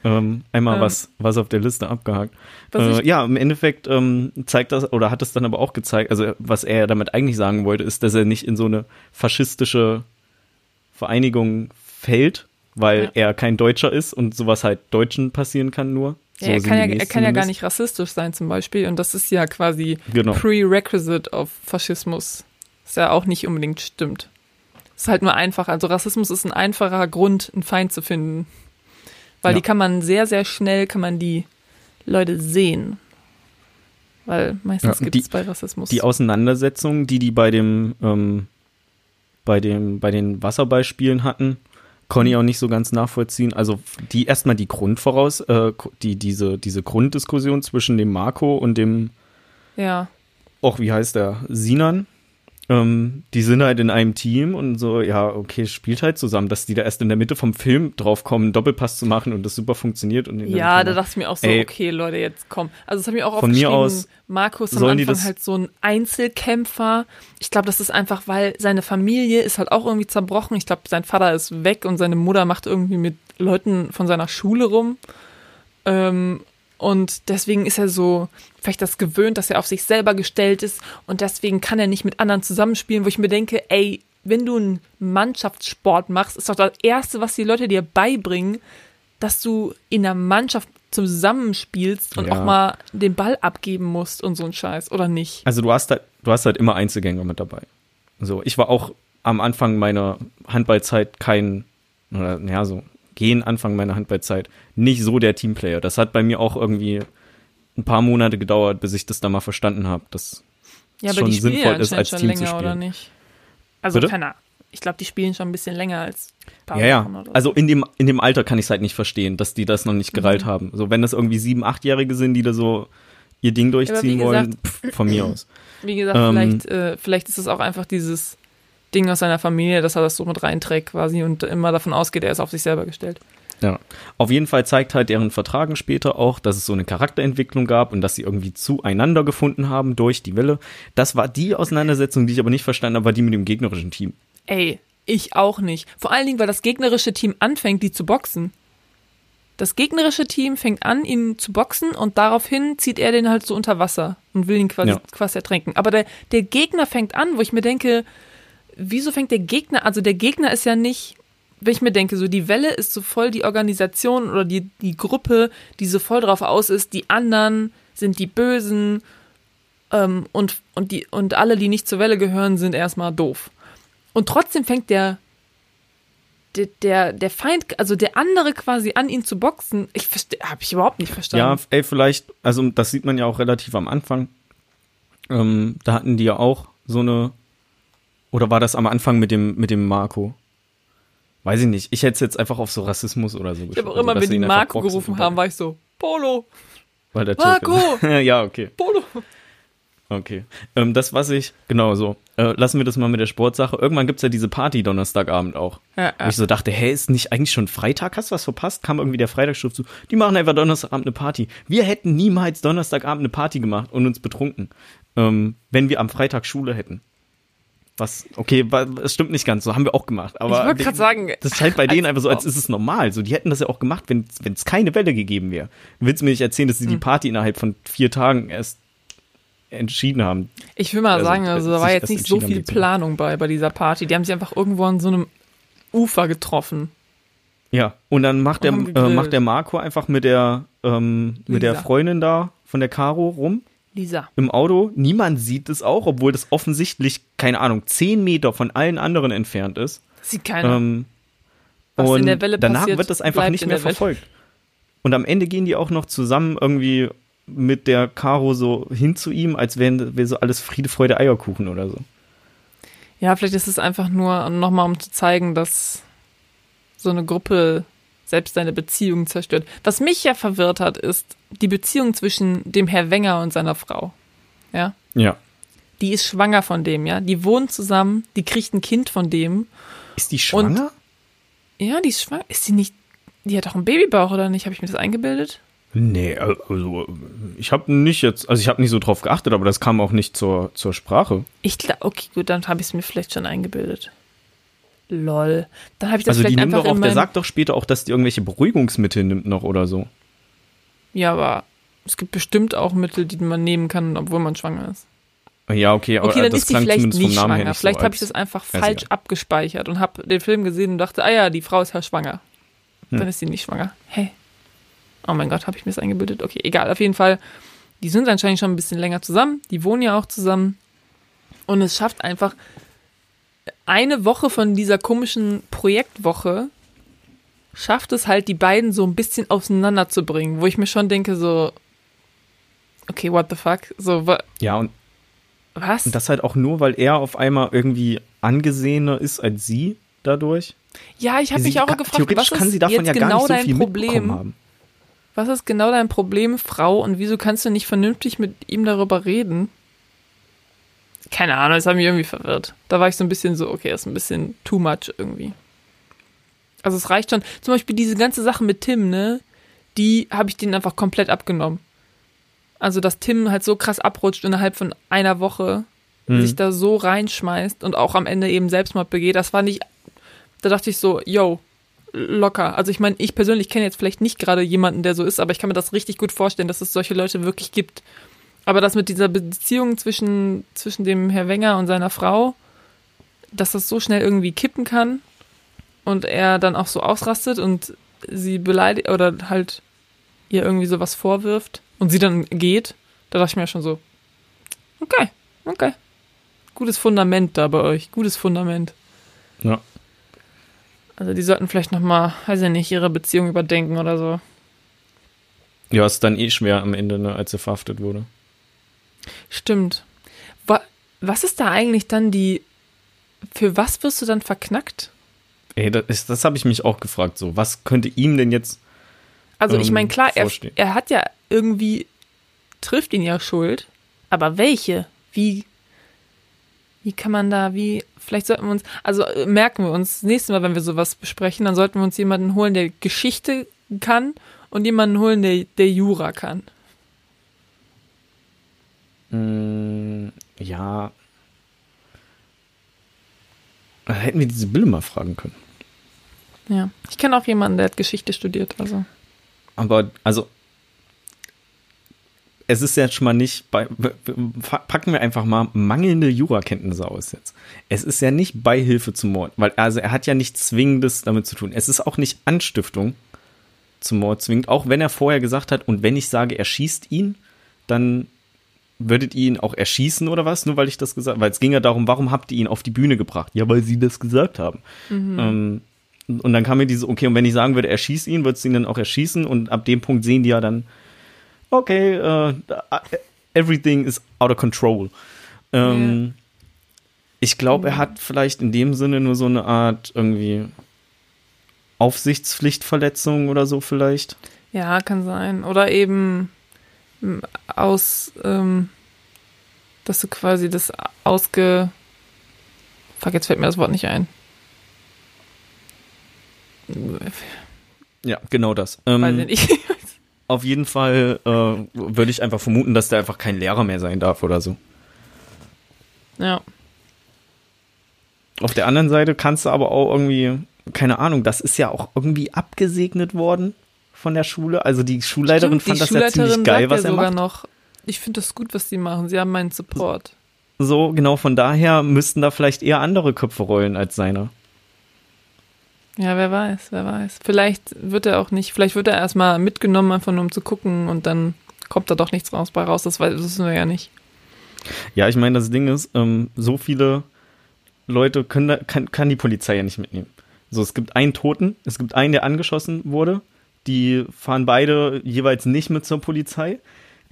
Ähm, einmal ähm, was, was auf der Liste abgehakt. Äh, ja, im Endeffekt ähm, zeigt das, oder hat es dann aber auch gezeigt, also was er damit eigentlich sagen wollte, ist, dass er nicht in so eine faschistische Vereinigung fällt, weil ja. er kein Deutscher ist und sowas halt Deutschen passieren kann nur. Ja, so er kann, ja, er kann ja gar nicht rassistisch sein zum Beispiel und das ist ja quasi genau. Prerequisite auf Faschismus. Was ja auch nicht unbedingt stimmt. Ist halt nur einfach. Also Rassismus ist ein einfacher Grund, einen Feind zu finden. Weil ja. die kann man sehr, sehr schnell, kann man die Leute sehen. Weil meistens ja, gibt es bei Rassismus. Die Auseinandersetzungen, die die bei dem, ähm, bei dem, bei den Wasserbeispielen hatten, konnte ich auch nicht so ganz nachvollziehen. Also die erstmal die Grundvoraus, äh, die, diese, diese Grunddiskussion zwischen dem Marco und dem, ja. auch wie heißt der, Sinan, ähm, die sind halt in einem Team und so, ja, okay, spielt halt zusammen, dass die da erst in der Mitte vom Film drauf kommen, Doppelpass zu machen und das super funktioniert. Und ja, da dachte ich mir auch so, ey, okay, Leute, jetzt komm. Also das habe ich auch von mir aus Markus am Anfang halt so ein Einzelkämpfer. Ich glaube, das ist einfach, weil seine Familie ist halt auch irgendwie zerbrochen. Ich glaube, sein Vater ist weg und seine Mutter macht irgendwie mit Leuten von seiner Schule rum. Ähm, und deswegen ist er so vielleicht das gewöhnt, dass er auf sich selber gestellt ist und deswegen kann er nicht mit anderen zusammenspielen, wo ich mir denke, ey, wenn du einen Mannschaftssport machst, ist doch das Erste, was die Leute dir beibringen, dass du in der Mannschaft zusammenspielst und ja. auch mal den Ball abgeben musst und so ein Scheiß, oder nicht? Also du hast halt, du hast halt immer Einzelgänger mit dabei. So, ich war auch am Anfang meiner Handballzeit kein, oder ja, so gehen Anfang meiner Handballzeit nicht so der Teamplayer. Das hat bei mir auch irgendwie ein paar Monate gedauert, bis ich das da mal verstanden habe, dass ja, es schon sinnvoll ist, als Team zu spielen. Oder nicht? Also Bitte? keine Ich glaube, die spielen schon ein bisschen länger als ein paar ja, ja. Oder Also in dem, in dem Alter kann ich es halt nicht verstehen, dass die das noch nicht gereilt mhm. haben. So, wenn das irgendwie sieben, achtjährige sind, die da so ihr Ding durchziehen gesagt, wollen, pff, von mir [CLEARS THROAT] aus. Wie gesagt, ähm, vielleicht, äh, vielleicht ist es auch einfach dieses Ding aus seiner Familie, dass er das so mit reinträgt quasi und immer davon ausgeht, er ist auf sich selber gestellt. Ja, auf jeden Fall zeigt halt deren Vertragen später auch, dass es so eine Charakterentwicklung gab und dass sie irgendwie zueinander gefunden haben durch die Welle. Das war die Auseinandersetzung, die ich aber nicht verstanden habe, war die mit dem gegnerischen Team. Ey, ich auch nicht. Vor allen Dingen, weil das gegnerische Team anfängt, die zu boxen. Das gegnerische Team fängt an, ihn zu boxen und daraufhin zieht er den halt so unter Wasser und will ihn quasi, ja. quasi ertränken. Aber der, der Gegner fängt an, wo ich mir denke, wieso fängt der Gegner, also der Gegner ist ja nicht, wenn ich mir denke, so die Welle ist so voll die Organisation oder die, die Gruppe, die so voll drauf aus ist, die anderen sind die Bösen Ähm, und, und, die, und alle, die nicht zur Welle gehören, sind erstmal doof. Und trotzdem fängt der, der, der, der Feind, also der andere quasi an ihn zu boxen. Ich habe ich überhaupt nicht verstanden. Ja, ey, vielleicht, also das sieht man ja auch relativ am Anfang. Ähm, da hatten die ja auch so eine, oder war das am Anfang mit dem, mit dem Marco? Weiß ich nicht. Ich hätte es jetzt einfach auf so Rassismus oder so Ich habe auch immer, wenn die Marco gerufen haben, war ich so, Polo, Weil der Marco! Türke- [LAUGHS] ja, okay. Polo. Okay. Ähm, das, was ich, genau so, äh, lassen wir das mal mit der Sportsache. Irgendwann gibt's ja diese Party Donnerstagabend auch. Ja, Wo ich so dachte, hä, ist nicht eigentlich schon Freitag? Hast du was verpasst? Kam irgendwie der Freitagsschrift zu. Die machen einfach Donnerstagabend eine Party. Wir hätten niemals Donnerstagabend eine Party gemacht und uns betrunken, ähm, wenn wir am Freitag Schule hätten. Was, okay, es stimmt nicht ganz, so haben wir auch gemacht. Aber ich wollte gerade sagen, das scheint bei denen einfach so, als ist es normal. So, die hätten das ja auch gemacht, wenn es keine Welle gegeben wäre. Du willst mir nicht erzählen, dass sie Hm. die Party innerhalb von vier Tagen erst entschieden haben. Ich will mal Also, sagen, also da war jetzt nicht so viel. Planung bei, bei dieser Party. Die haben sich einfach irgendwo an so einem Ufer getroffen. Ja, und dann macht der, Und haben äh, macht der Marco einfach mit der, ähm, mit der. Freundin da von der Caro rum Lisa. im Auto. Niemand sieht es auch, obwohl das offensichtlich, keine Ahnung, zehn Meter von allen anderen entfernt ist. Sieht keiner. Ähm, Was in und der Welle danach passiert, wird das einfach nicht in mehr verfolgt. Und am Ende gehen die auch noch zusammen irgendwie mit der Caro so hin zu ihm, als wären wär so alles Friede, Freude, Eierkuchen oder so. Ja, vielleicht ist es einfach nur nochmal, um zu zeigen, dass so eine Gruppe selbst seine Beziehung zerstört. Was mich ja verwirrt hat, ist die Beziehung zwischen dem Herr Wenger und seiner Frau. Ja. Ja. Die ist schwanger von dem, ja. Die wohnen zusammen, die kriegt ein Kind von dem. Ist die schwanger? Ja, die ist schwanger. Ist sie nicht. Die hat doch einen Babybauch, oder nicht? Habe ich mir das eingebildet? Nee, also ich habe nicht jetzt, also ich habe nicht so drauf geachtet, aber das kam auch nicht zur, zur Sprache. Ich glaube, okay, gut, dann habe ich es mir vielleicht schon eingebildet. Lol. Dann habe ich das Also die vielleicht nimmt einfach doch auch, der sagt doch später auch, dass die irgendwelche Beruhigungsmittel nimmt noch oder so. Ja, aber es gibt bestimmt auch Mittel, die man nehmen kann, obwohl man schwanger ist. Ja, okay, aber Okay, dann das ist sie vielleicht nicht schwanger. nicht Vielleicht so habe ich das einfach Ja, falsch sicher. abgespeichert und habe den Film gesehen und dachte, ah ja, die Frau ist ja schwanger. Hm. Dann ist sie nicht schwanger. Hey. Oh mein Gott, habe ich mir das eingebildet? Okay, egal. Auf jeden Fall, die sind anscheinend schon ein bisschen länger zusammen. Die wohnen ja auch zusammen. Und es schafft einfach eine Woche von dieser komischen Projektwoche schafft es halt, die beiden so ein bisschen auseinanderzubringen, wo ich mir schon denke, so, okay, what the fuck? So, wa Ja, und, was? und das halt auch nur, weil er auf einmal irgendwie angesehener ist als sie dadurch. Ja, ich habe mich auch kann- gefragt, Theoretisch was kann ist sie davon ja gar genau nicht so dein viel mitbekommen Problem? haben. Was ist genau dein Problem, Frau, und wieso kannst du nicht vernünftig mit ihm darüber reden? Keine Ahnung, das hat mich irgendwie verwirrt. Da war ich so ein bisschen so, okay, das ist ein bisschen too much irgendwie. Also es reicht schon. Zum Beispiel diese ganze Sache mit Tim, ne? Die habe ich denen einfach komplett abgenommen. Also, dass Tim halt so krass abrutscht innerhalb von einer Woche, Mhm. sich da so reinschmeißt und auch am Ende eben Selbstmord begeht, das war nicht. Da dachte ich so, yo, locker. Also ich meine, ich persönlich kenne jetzt vielleicht nicht gerade jemanden, der so ist, aber ich kann mir das richtig gut vorstellen, dass es solche Leute wirklich gibt. Aber das mit dieser Beziehung zwischen, zwischen dem Herr Wenger und seiner Frau, dass das so schnell irgendwie kippen kann und er dann auch so ausrastet und sie beleidigt oder halt ihr irgendwie sowas vorwirft und sie dann geht, da dachte ich mir schon so, okay, okay. Gutes Fundament da bei euch, gutes Fundament. Ja. Also die sollten vielleicht nochmal, weiß ich nicht, ihre Beziehung überdenken oder so. Ja, ist dann eh schwer am Ende, ne, als er verhaftet wurde. Stimmt. Wa was ist da eigentlich dann die. Für was wirst du dann verknackt? Ey, das, das habe ich mich auch gefragt, so. Was könnte ihm denn jetzt Also ich Ähm, meine, klar, er, er hat ja irgendwie, trifft ihn ja Schuld, aber welche? Wie, wie kann man da, wie, vielleicht sollten wir uns, also äh, merken wir uns, das nächste Mal, wenn wir sowas besprechen, dann sollten wir uns jemanden holen, der Geschichte kann und jemanden holen, der, der Jura kann. Mm, ja. Da hätten wir diese Bille mal fragen können. Ja. Ich kenne auch jemanden, der hat Geschichte studiert, also. Aber, also, es ist jetzt schon mal nicht bei, packen wir einfach mal mangelnde Jurakenntnisse aus jetzt. Es ist ja nicht Beihilfe zum Mord, weil, also er hat ja nichts Zwingendes damit zu tun. Es ist auch nicht Anstiftung zum Mord zwingend, auch wenn er vorher gesagt hat, und wenn ich sage, er schießt ihn, dann würdet ihr ihn auch erschießen oder was? Nur weil ich das gesagt, weil es ging ja darum, warum habt ihr ihn auf die Bühne gebracht? Ja, weil sie das gesagt haben. Mhm. Ähm, und dann kam mir diese, okay, und wenn ich sagen würde, erschieß ihn, würdest du ihn dann auch erschießen und ab dem Punkt sehen die ja dann, okay, äh, everything is out of control. Ähm, Ich glaube, er hat vielleicht in dem Sinne nur so eine Art irgendwie Aufsichtspflichtverletzung oder so vielleicht. Ja, kann sein. Oder eben aus, ähm, dass du quasi das ausge. Fuck, jetzt fällt mir das Wort nicht ein. Ja, genau das. Weiß Ähm, ich nicht. [LAUGHS] auf jeden Fall äh, würde ich einfach vermuten, dass der einfach kein Lehrer mehr sein darf oder so. ja. Auf der anderen Seite kannst du aber auch irgendwie, keine Ahnung, das ist ja auch irgendwie abgesegnet worden von der Schule. Also die Schulleiterin Stimmt, fand die das ja ziemlich geil, was er sogar macht. noch. Ich finde das gut, was die machen. Sie haben meinen Support. So, genau, von daher müssten da vielleicht eher andere Köpfe rollen als seine. Ja, wer weiß, wer weiß. Vielleicht wird er auch nicht, vielleicht wird er erstmal mitgenommen, einfach nur um zu gucken und dann kommt da doch nichts raus bei raus. Das weiß- das wissen wir ja nicht. Ja, ich meine, das Ding ist, ähm, so viele Leute können da, kann, kann die Polizei ja nicht mitnehmen. So, es gibt einen Toten, es gibt einen, der angeschossen wurde. Die fahren beide jeweils nicht mit zur Polizei.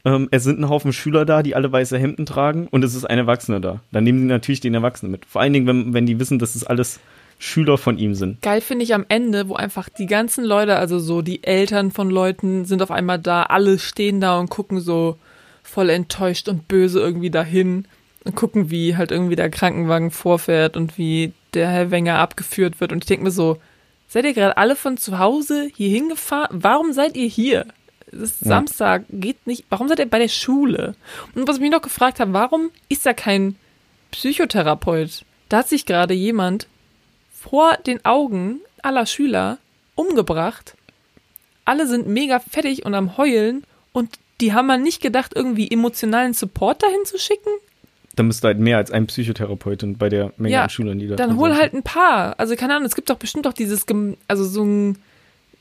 Ähm, es sind ein Haufen Schüler da, die alle weiße Hemden tragen und es ist ein Erwachsener da. Dann nehmen die natürlich den Erwachsenen mit. Vor allen Dingen, wenn, wenn die wissen, dass es alles Schüler von ihm sind. Geil finde ich am Ende, wo einfach die ganzen Leute, also so die Eltern von Leuten sind auf einmal da, alle stehen da und gucken so voll enttäuscht und böse irgendwie dahin und gucken, wie halt irgendwie der Krankenwagen vorfährt und wie der Herr Wenger abgeführt wird. Und ich denke mir so, seid ihr gerade alle von zu Hause hier hingefahren? Warum seid ihr hier? Es ist Ja. Samstag, geht nicht. Warum seid ihr bei der Schule? Und was ich mich noch gefragt habe, warum ist da kein Psychotherapeut? Da hat sich gerade jemand vor den Augen aller Schüler umgebracht. Alle sind mega fertig und am Heulen und die haben mal nicht gedacht, irgendwie emotionalen Support dahin zu schicken. Da müsste halt mehr als ein Psychotherapeutin bei der Menge Ja, an Schülern, die da Dann hol halt ein paar. Also keine Ahnung, es gibt doch bestimmt auch dieses, also so ein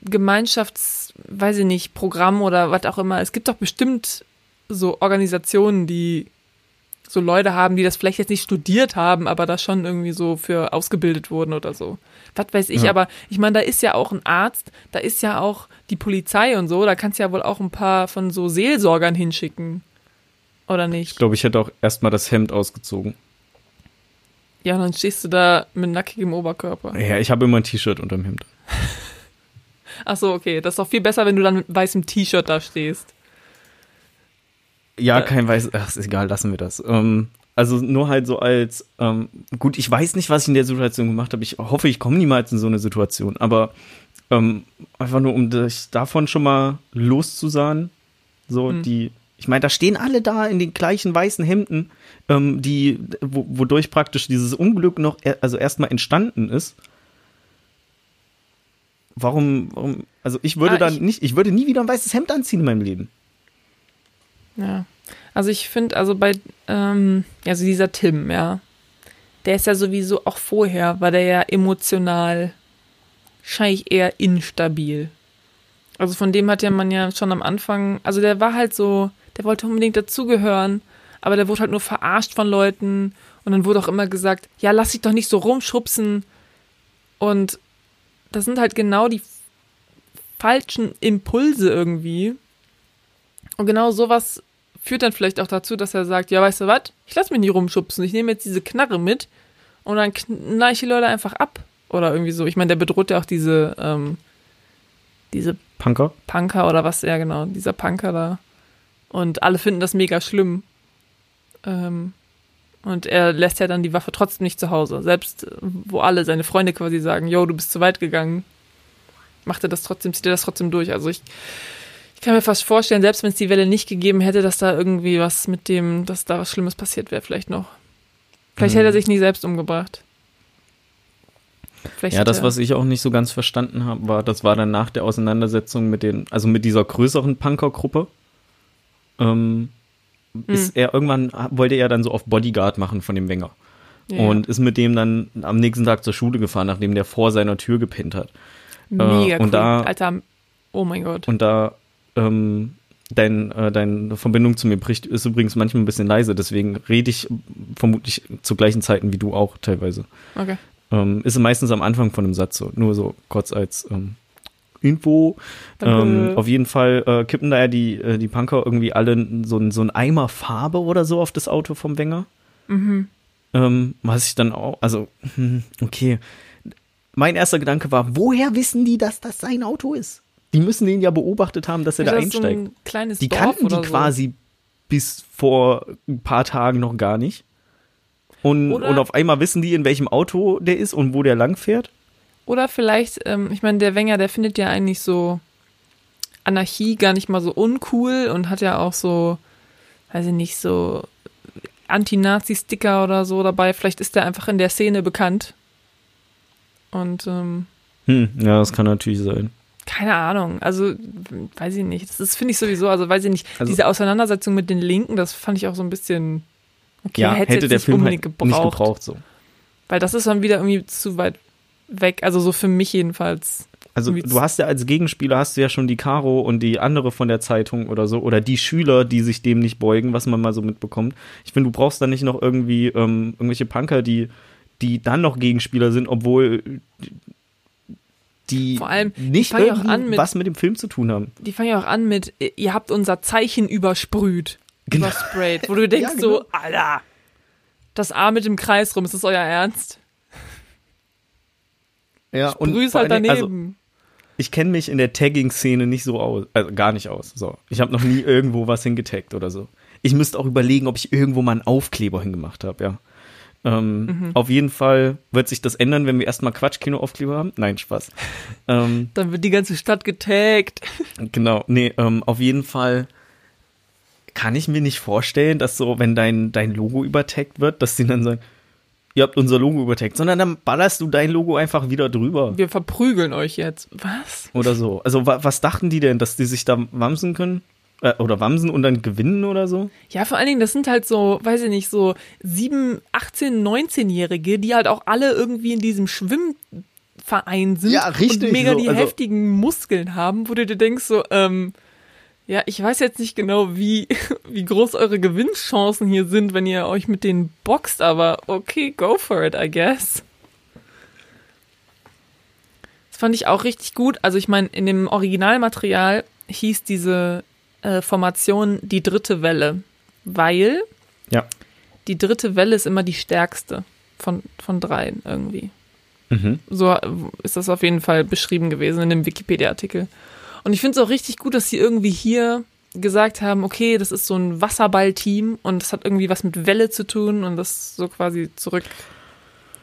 Gemeinschafts, weiß ich nicht, Programm oder was auch immer. Es gibt doch bestimmt so Organisationen, die so Leute haben, die das vielleicht jetzt nicht studiert haben, aber da schon irgendwie so für ausgebildet wurden oder so. Was weiß ich, Ja. aber ich meine, da ist ja auch ein Arzt, da ist ja auch die Polizei und so, da kannst du ja wohl auch ein paar von so Seelsorgern hinschicken. Oder nicht? Ich glaube, ich hätte auch erstmal das Hemd ausgezogen. Ja, und dann stehst du da mit nackigem Oberkörper. Ja, ich habe immer ein T-Shirt unterm Hemd. [LAUGHS] Ach so, okay. Das ist doch viel besser, wenn du dann mit weißem T-Shirt da stehst. Ja, Äh. kein weiß. Ach, ist egal, lassen wir das. Ähm, also nur halt so als, ähm, gut, ich weiß nicht, was ich in der Situation gemacht habe. Ich hoffe, ich komme niemals in so eine Situation. Aber ähm, einfach nur, um dich davon schon mal loszusahen. So, Hm. die, ich meine, da stehen alle da in den gleichen weißen Hemden, ähm, die, wo, wodurch praktisch dieses Unglück noch, er, also erstmal entstanden ist. Warum, warum, also ich würde Ah, dann ich- nicht, ich würde nie wieder ein weißes Hemd anziehen in meinem Leben. Ja. Also ich finde, also bei, ähm, also dieser Tim, ja, der ist ja sowieso auch vorher, war der ja emotional wahrscheinlich eher instabil. Also von dem hat ja man ja schon am Anfang, also der war halt so, der wollte unbedingt dazugehören, aber der wurde halt nur verarscht von Leuten und dann wurde auch immer gesagt, ja, lass dich doch nicht so rumschubsen und das sind halt genau die falschen Impulse irgendwie. Und genau sowas führt dann vielleicht auch dazu, dass er sagt, ja, weißt du was, ich lass mich nicht rumschubsen, ich nehme jetzt diese Knarre mit und dann knall ich die Leute einfach ab. Oder irgendwie so. Ich meine, der bedroht ja auch diese, ähm, diese Punker? Punker oder was, ja genau, dieser Punker da. Und alle finden das mega schlimm. Ähm, und er lässt ja dann die Waffe trotzdem nicht zu Hause. Selbst äh, wo alle seine Freunde quasi sagen, yo, du bist zu weit gegangen, macht er das trotzdem, zieht er das trotzdem durch. Also ich, ich kann mir fast vorstellen, selbst wenn es die Welle nicht gegeben hätte, dass da irgendwie was mit dem, dass da was Schlimmes passiert wäre, vielleicht noch. Vielleicht Mhm. hätte er sich nie selbst umgebracht. Vielleicht Ja, das, was ich auch nicht so ganz verstanden habe, war, das war dann nach der Auseinandersetzung mit den, also mit dieser größeren Punker-Gruppe. Ähm, Hm. ist er irgendwann wollte er dann so auf Bodyguard machen von dem Wenger ja. und ist mit dem dann am nächsten Tag zur Schule gefahren, nachdem der vor seiner Tür gepennt hat. Mega und cool. da- Alter, oh mein Gott. Und da ähm, dein, äh, deine Verbindung zu mir bricht, ist übrigens manchmal ein bisschen leise, deswegen rede ich vermutlich zu gleichen Zeiten wie du auch teilweise. Okay. Ähm, ist meistens am Anfang von einem Satz so, nur so kurz als ähm, Info. Danke. Ähm, auf jeden Fall äh, kippen da ja die, äh, die Punker irgendwie alle so, ein- so ein Eimer Farbe oder so auf das Auto vom Wenger. Mhm. Ähm, was ich dann auch, also, [LAUGHS] okay. Mein erster Gedanke war, woher wissen die, dass das sein Auto ist? Die müssen den ja beobachtet haben, dass er da das ist so einsteigt. ein kleines die Dorf kannten die so. quasi bis vor ein paar Tagen noch gar nicht. Und, Oder- und auf einmal wissen die, in welchem Auto der ist und wo der lang fährt. Oder vielleicht, ähm, ich meine, der Wenger, der findet ja eigentlich so Anarchie gar nicht mal so uncool und hat ja auch so, weiß ich nicht, so Anti-Nazi-Sticker oder so dabei. Vielleicht ist der einfach in der Szene bekannt. Und ähm, Hm, ja, das kann natürlich sein. keine Ahnung, also weiß ich nicht. Das finde ich sowieso, also weiß ich nicht, Also- diese Auseinandersetzung mit den Linken, das fand ich auch so ein bisschen, okay, ja, hätte, hätte jetzt der nicht Film unbedingt halt gebraucht, nicht gebraucht so. Weil das ist dann wieder irgendwie zu weit weg, also so für mich jedenfalls. Also du hast ja als Gegenspieler hast du ja schon die Caro und die andere von der Zeitung oder so oder die Schüler, die sich dem nicht beugen, was man mal so mitbekommt. Ich finde, du brauchst da nicht noch irgendwie ähm, irgendwelche Punker, die die dann noch Gegenspieler sind, obwohl die Vor allem, die nicht auch irgendwie an mit- was mit dem Film zu tun haben. Die fangen ja auch an mit, ihr habt unser Zeichen übersprüht. Genau. Übersprayt. Wo du [LAUGHS] denkst Ja, genau. so, Alter, das A mit dem Kreis rum, ist das euer Ernst? Ja, Grüß vor halt also, daneben. ich kenne mich in der Tagging-Szene nicht so aus, also gar nicht aus. So, ich habe noch nie irgendwo was hingetaggt oder so. Ich müsste auch überlegen, ob ich irgendwo mal einen Aufkleber hingemacht habe, ja. Ähm, Mhm. Auf jeden Fall wird sich das ändern, wenn wir erstmal Quatschkino-Aufkleber haben. Nein, Spaß. ähm, [LAUGHS] Dann wird die ganze Stadt getaggt. [LAUGHS] genau, nee, ähm, auf jeden Fall kann ich mir nicht vorstellen, dass so, wenn dein, dein Logo übertaggt wird, dass die dann sagen, ihr habt unser Logo übertaggt, sondern dann ballerst du dein Logo einfach wieder drüber. Wir verprügeln euch jetzt. Was? oder so. Also wa was dachten die denn, dass die sich da wamsen können? Äh, oder wamsen und dann gewinnen oder so? Ja, vor allen Dingen, das sind halt so, weiß ich nicht, so 7, 18, 19-Jährige, die halt auch alle irgendwie in diesem Schwimmverein sind Ja, richtig und mega so, die also- heftigen Muskeln haben, wo du dir denkst so, ähm, ja, ich weiß jetzt nicht genau, wie, [LAUGHS] wie groß eure Gewinnchancen hier sind, wenn ihr euch mit denen boxt, aber okay, go for it, I guess. Das fand ich auch richtig gut. Also ich meine, in dem Originalmaterial hieß diese äh, Formation die dritte Welle, weil Ja. die dritte Welle ist immer die stärkste von, von dreien irgendwie. Mhm. So ist das auf jeden Fall beschrieben gewesen in dem Wikipedia-Artikel. Und ich finde es auch richtig gut, dass sie irgendwie hier gesagt haben, okay, das ist so ein Wasserball-Team und das hat irgendwie was mit Welle zu tun und das so quasi zurück.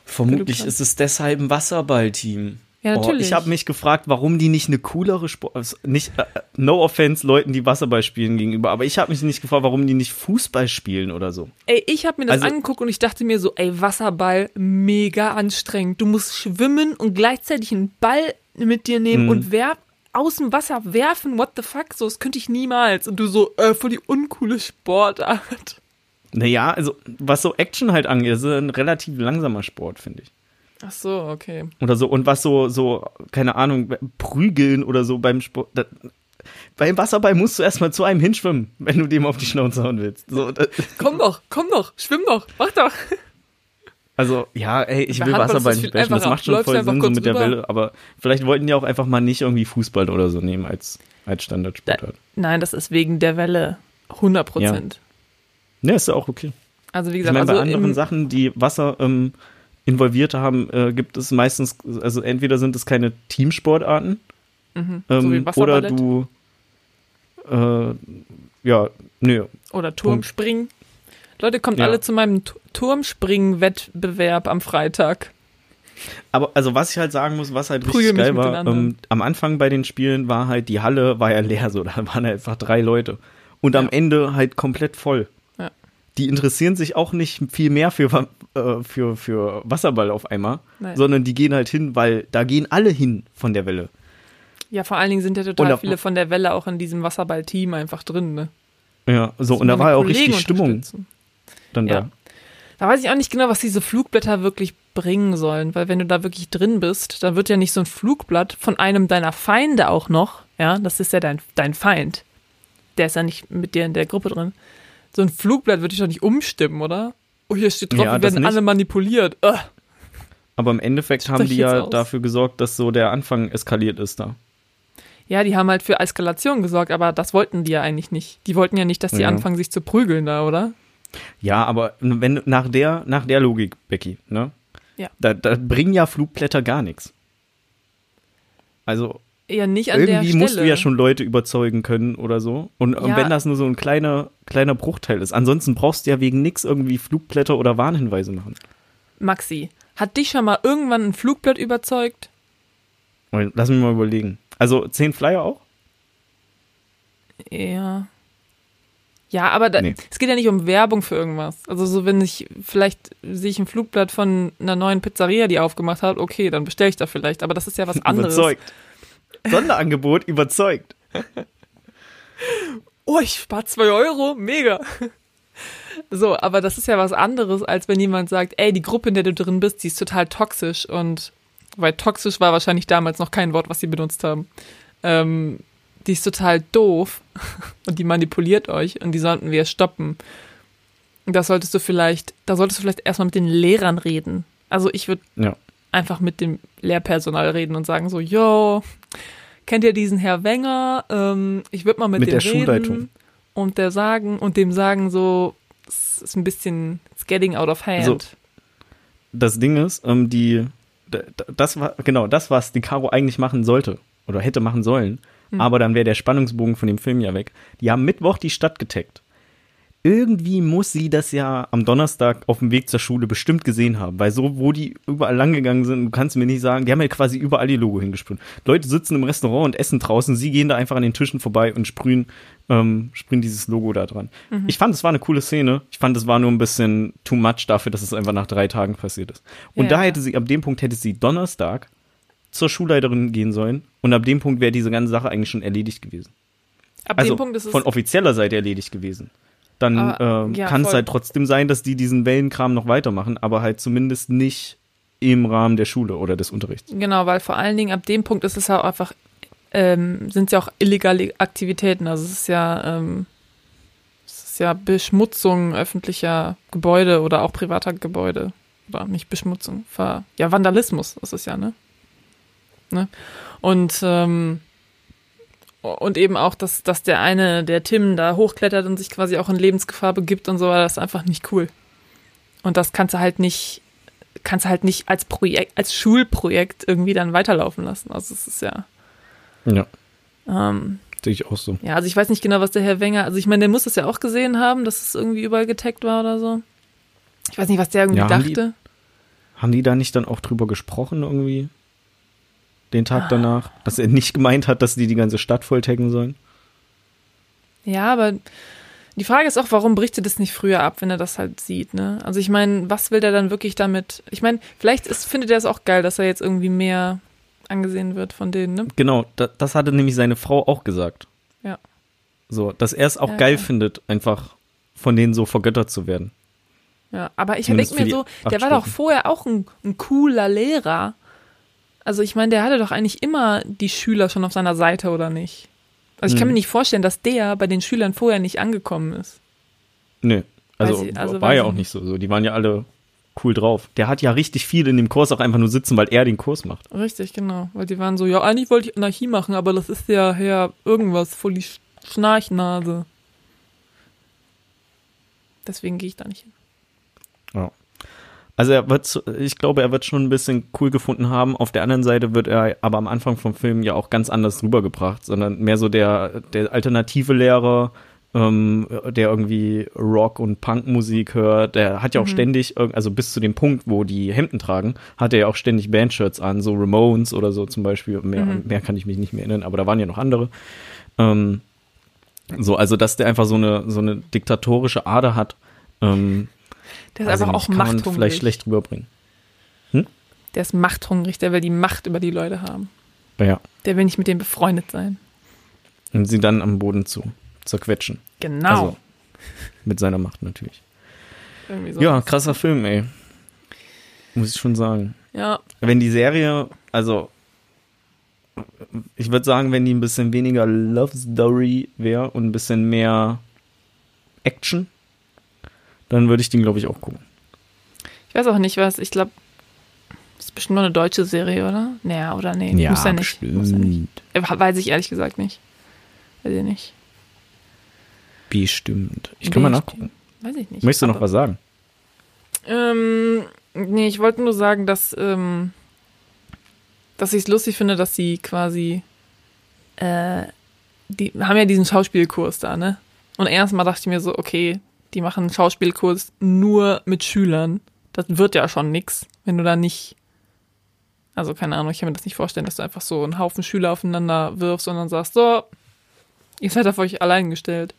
Vermutlich ist es deshalb ein Wasserballteam. Ja, Oh, natürlich. ich habe mich gefragt, warum die nicht eine coolere Sport, also nicht äh, no offense Leuten, die Wasserball spielen gegenüber, aber ich habe mich nicht gefragt, warum die nicht Fußball spielen oder so. Ey, ich habe mir das Also- angeguckt und ich dachte mir so, ey, Wasserball, mega anstrengend. Du musst schwimmen und gleichzeitig einen Ball mit dir nehmen Mhm. und werf aus dem Wasser werfen. What the fuck? So, das könnte ich niemals. Und du so, äh, voll die uncoole Sportart. Naja, also was so Action halt angeht, ist ein relativ langsamer Sport, finde ich. Ach so, okay. Oder so, und was so, so, keine Ahnung, prügeln oder so beim Sport. Da, beim Wasserball musst du erstmal zu einem hinschwimmen, wenn du dem auf die Schnauze hauen willst. So, Komm doch, komm doch, schwimm doch, mach doch. Also, ja, ey, ich will Wasserball das nicht bashen, das macht schon voll Sinn so mit der rüber. Welle, aber vielleicht wollten die auch einfach mal nicht irgendwie Fußball oder so nehmen als, als Standardsportart. Nein, das ist wegen der Welle. 100 Prozent. Ja, ist ja auch okay. Also wie Ich gesagt, meine, bei also anderen Sachen, die Wasser ähm, involviert haben, äh, gibt es meistens, also entweder sind es keine Teamsportarten mhm, ähm, so oder du, äh, ja, nö, oder Turmspringen. Leute, kommt Ja. alle zu meinem Turmspringen-Wettbewerb am Freitag. Aber also was ich halt sagen muss, was halt Prügel richtig geil war, ähm, am Anfang bei den Spielen war halt die Halle war ja leer so, da waren einfach drei Leute und am Ja. Ende halt komplett voll. Ja. Die interessieren sich auch nicht viel mehr für äh, für für Wasserball auf einmal, Nein. sondern die gehen halt hin, weil da gehen alle hin von der Welle. Ja, vor allen Dingen sind ja total auf- viele von der Welle auch in diesem Wasserball-Team einfach drin, ne? Ja, so Dass und da war ja auch richtig Stimmung dann Ja. da. Da weiß ich auch nicht genau, was diese Flugblätter wirklich bringen sollen, weil wenn du da wirklich drin bist, dann wird ja nicht so ein Flugblatt von einem deiner Feinde auch noch, ja, das ist ja dein, dein Feind. der ist ja nicht mit dir in der Gruppe drin. So ein Flugblatt würde ich doch nicht umstimmen, oder? Oh, hier steht drauf, Ja, wir werden nicht. alle manipuliert. Ugh. Aber im Endeffekt haben die ja aus. dafür gesorgt, dass so der Anfang eskaliert ist da. Ja, die haben halt für Eskalation gesorgt, aber das wollten die ja eigentlich nicht. Die wollten ja nicht, dass die Ja. anfangen, sich zu prügeln da, oder? Ja, aber wenn nach der, nach der Logik, Becky, ne? Ja. Da, da bringen ja Flugblätter gar nichts. Also Eher nicht an der irgendwie Stelle. musst du ja schon Leute überzeugen können oder so. Und, und Ja. wenn das nur so ein kleiner, kleiner Bruchteil ist. Ansonsten brauchst du ja wegen nichts irgendwie Flugblätter oder Warnhinweise machen. Maxi, hat dich schon mal irgendwann ein Flugblatt überzeugt? Und Lass mich mal überlegen. Also zehn Flyer auch? Ja. Ja, aber da, Nee. es geht ja nicht um Werbung für irgendwas. Also so, wenn ich, vielleicht sehe ich ein Flugblatt von einer neuen Pizzeria, die aufgemacht hat, okay, dann bestelle ich da vielleicht. Aber das ist ja was [LAUGHS] anderes. Überzeugt. Sonderangebot überzeugt. [LAUGHS] Oh, ich spare zwei Euro, mega. [LAUGHS] So, aber das ist ja was anderes, als wenn jemand sagt, ey, die Gruppe, in der du drin bist, die ist total toxisch und weil toxisch war wahrscheinlich damals noch kein Wort, was sie benutzt haben. Ähm, die ist total doof [LAUGHS] und die manipuliert euch und die sollten wir stoppen. Das solltest du vielleicht, da solltest du vielleicht erstmal mit den Lehrern reden. Also ich würde Ja. einfach mit dem Lehrpersonal reden und sagen so, yo, kennt ihr diesen Herr Wenger? Ähm, ich würde mal mit, Mit dem der reden Schulleitung. und der sagen und dem sagen so, es ist ein bisschen, it's getting out of hand. So. Das Ding ist, ähm, die, das war, genau, das, was die Caro eigentlich machen sollte oder hätte machen sollen, Hm. aber dann wäre der Spannungsbogen von dem Film ja weg. Die haben Mittwoch die Stadt getaggt. Irgendwie muss sie das ja am Donnerstag auf dem Weg zur Schule bestimmt gesehen haben, weil so, wo die überall langgegangen sind, du kannst mir nicht sagen, die haben ja quasi überall die Logo hingesprüht. Leute sitzen im Restaurant und essen draußen, sie gehen da einfach an den Tischen vorbei und sprühen, ähm, sprühen dieses Logo da dran. Ich fand, es war eine coole Szene. Ich fand, es war nur ein bisschen too much dafür, dass es einfach nach drei Tagen passiert ist. Und Ja, da hätte sie, ab dem Punkt hätte sie Donnerstag zur Schulleiterin gehen sollen und ab dem Punkt wäre diese ganze Sache eigentlich schon erledigt gewesen. Ab Also dem Punkt ist es, von offizieller Seite erledigt gewesen. Dann Aber, ähm, ja, kann es halt trotzdem sein, dass die diesen Wellenkram noch weitermachen, aber halt zumindest nicht im Rahmen der Schule oder des Unterrichts. genau, weil vor allen Dingen ab dem Punkt ist es ja auch einfach, ähm, sind es ja auch illegale Aktivitäten. Also es ist ja, ähm, ja Beschmutzung öffentlicher Gebäude oder auch privater Gebäude. Oder nicht Beschmutzung, Ver ja, Vandalismus ist es ja, ne? Ne? Und, ähm, und eben auch, dass, dass der eine, der Tim, da hochklettert und sich quasi auch in Lebensgefahr begibt und so, das ist einfach nicht cool. Und das kannst du halt nicht, kannst du halt nicht als Projekt, als Schulprojekt irgendwie dann weiterlaufen lassen. Also es ist ja, Ja, ähm, sehe ich auch so. ja, also ich weiß nicht genau, was der Herr Wenger, also ich meine, der muss das ja auch gesehen haben, dass es irgendwie überall getaggt war oder so. Ich weiß nicht, was der irgendwie Ja, haben die- dachte. Haben die da nicht dann auch drüber gesprochen irgendwie? Den Tag danach? Dass er nicht gemeint hat, dass die die ganze Stadt voll taggen sollen? Ja, aber die Frage ist auch, warum bricht er das nicht früher ab, wenn er das halt sieht, ne? Also ich meine, was will der dann wirklich damit? Ich meine, vielleicht ist, findet er es auch geil, dass er jetzt irgendwie mehr angesehen wird von denen, ne? Genau, da, das hatte nämlich seine Frau auch gesagt. Ja. So, dass er es auch Ja, geil ja. findet, einfach von denen so vergöttert zu werden. Ja, aber ich denke mir so, der war doch vorher auch ein, ein cooler Lehrer. Also ich meine, der hatte doch eigentlich immer die Schüler schon auf seiner Seite, oder nicht? Also ich kann Hm. mir nicht vorstellen, dass der bei den Schülern vorher nicht angekommen ist. Nö. Also, sie- also war ja auch nicht so. so. Die waren ja alle cool drauf. Der hat ja richtig viel in dem Kurs auch einfach nur sitzen, weil er den Kurs macht. Richtig, genau. Weil die waren so, ja, eigentlich wollte ich Anarchie machen, aber das ist ja Herr irgendwas, voll die Sch- Schnarchnase. Deswegen gehe ich da nicht hin. Also er wird, ich glaube, er wird schon ein bisschen cool gefunden haben. Auf der anderen Seite wird er aber am Anfang vom Film ja auch ganz anders rübergebracht, sondern mehr so der, der alternative Lehrer, ähm, der irgendwie Rock- und Punkmusik hört. Der hat ja auch ständig, irg- also bis zu dem Punkt, wo die Hemden tragen, hat er ja auch ständig Bandshirts an, so Ramones oder so zum Beispiel. Mehr, mehr kann ich mich nicht mehr erinnern, aber da waren ja noch andere. Ähm, so, also dass der einfach so eine, so eine diktatorische Ader hat. Ähm, Der ist ich einfach auch nicht, kann man machthungrig. vielleicht schlecht rüberbringen. Der ist machthungrig, der will die Macht über die Leute haben. Ja. Der will nicht mit denen befreundet sein. Und sie dann am Boden zu zerquetschen. Genau. Also, mit seiner Macht natürlich. So. Ja, krasser Film, ey. Muss ich schon sagen. Ja, Wenn die Serie, also ich würde sagen, wenn die ein bisschen weniger Love Story wäre und ein bisschen mehr Action, dann würde ich den, glaube ich, auch gucken. Ich weiß auch nicht was. Ich glaube, das ist bestimmt nur eine deutsche Serie, oder? Naja, oder nee. Ja, muss ja nicht. Muss ja nicht. bestimmt. Weiß ich ehrlich gesagt nicht. Weiß ich nicht. Bestimmt. Ich kann mal Bestimmt. nachgucken. Weiß ich nicht. Möchtest du noch was sagen? Ähm, nee, ich wollte nur sagen, dass, ähm, dass ich es lustig finde, dass sie quasi, äh, die haben ja diesen Schauspielkurs da, ne? Und erstmal dachte ich mir so, okay, die machen einen Schauspielkurs nur mit Schülern. Das wird ja schon nix, wenn du da nicht, also keine Ahnung, ich kann mir das nicht vorstellen, dass du einfach so einen Haufen Schüler aufeinander wirfst und dann sagst, so, ihr seid auf euch allein gestellt.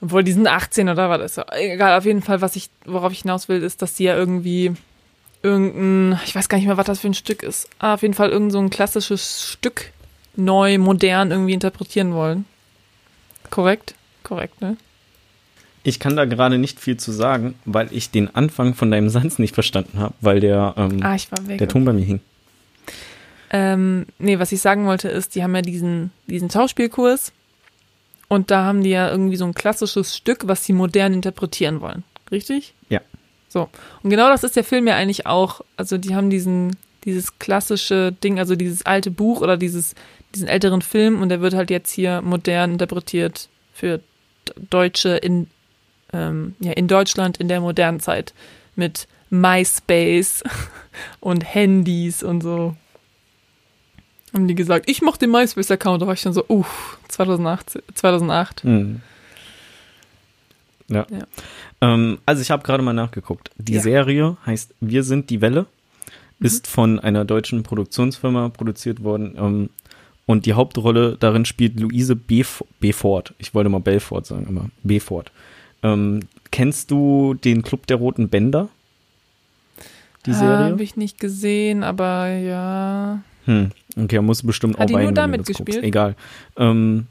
Obwohl, die sind 18 oder was ist egal. Auf jeden Fall, was ich, worauf ich hinaus will, ist, dass die ja irgendwie irgendein, ich weiß gar nicht mehr, was das für ein Stück ist. Ah, auf jeden Fall irgend so ein klassisches Stück neu, modern irgendwie interpretieren wollen. Korrekt? Korrekt, ne? Ich kann da gerade nicht viel zu sagen, weil ich den Anfang von deinem Satz nicht verstanden habe, weil der, ähm, Ah, der Ton bei mir hing. Ähm, nee, was ich sagen wollte ist, die haben ja diesen, diesen Schauspielkurs und da haben die ja irgendwie so ein klassisches Stück, was sie modern interpretieren wollen. Richtig? Ja. So. Und genau das ist der Film ja eigentlich auch. Also die haben diesen, dieses klassische Ding, also dieses alte Buch oder dieses, diesen älteren Film und der wird halt jetzt hier modern interpretiert für Deutsche in, ähm, ja, in Deutschland in der modernen Zeit mit MySpace [LAUGHS] und Handys und so. Haben die gesagt, ich mach den MySpace-Account. Da war ich dann so, uff, 2008. 2008. Hm. Ja. Ja. Ähm, also ich habe gerade mal nachgeguckt. Die Ja. Mhm. Serie heißt Wir sind die Welle, ist von einer deutschen Produktionsfirma produziert worden. Ähm, und die Hauptrolle darin spielt Luise Bef Befort. Ich wollte mal Belfort sagen, aber Befort. Ähm, kennst du den Club der Roten Bänder? Die Serie? Habe ich nicht gesehen, aber ja. Hm, okay, musst du bestimmt Hat auch die nur weinen, wenn da du das mitgespielt? guckst. Egal. Ähm,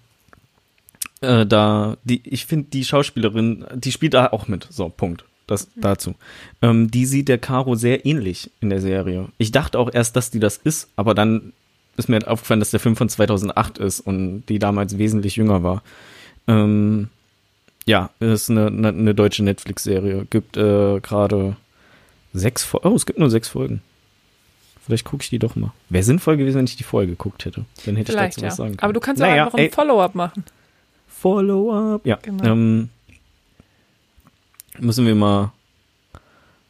äh, da, die, ich finde die Schauspielerin, die spielt da auch mit. So, Punkt. Das Mhm. dazu. Ähm, die sieht der Caro sehr ähnlich in der Serie. Ich dachte auch erst, dass die das ist, aber dann ist mir aufgefallen, dass der Film von 2008 ist und die damals wesentlich jünger war. Ähm, ja, ist eine, eine, eine deutsche Netflix-Serie. Gibt äh, gerade sechs Folgen. Oh, es gibt nur sechs Folgen. Vielleicht gucke ich die doch mal. Wäre sinnvoll gewesen, wenn ich die Folge geguckt hätte. Dann hätte Vielleicht, ich dazu ja. was sagen können. Aber du kannst naja, auch einfach ein Follow-up machen. Follow-up. Ja, Genau. ähm, müssen wir mal,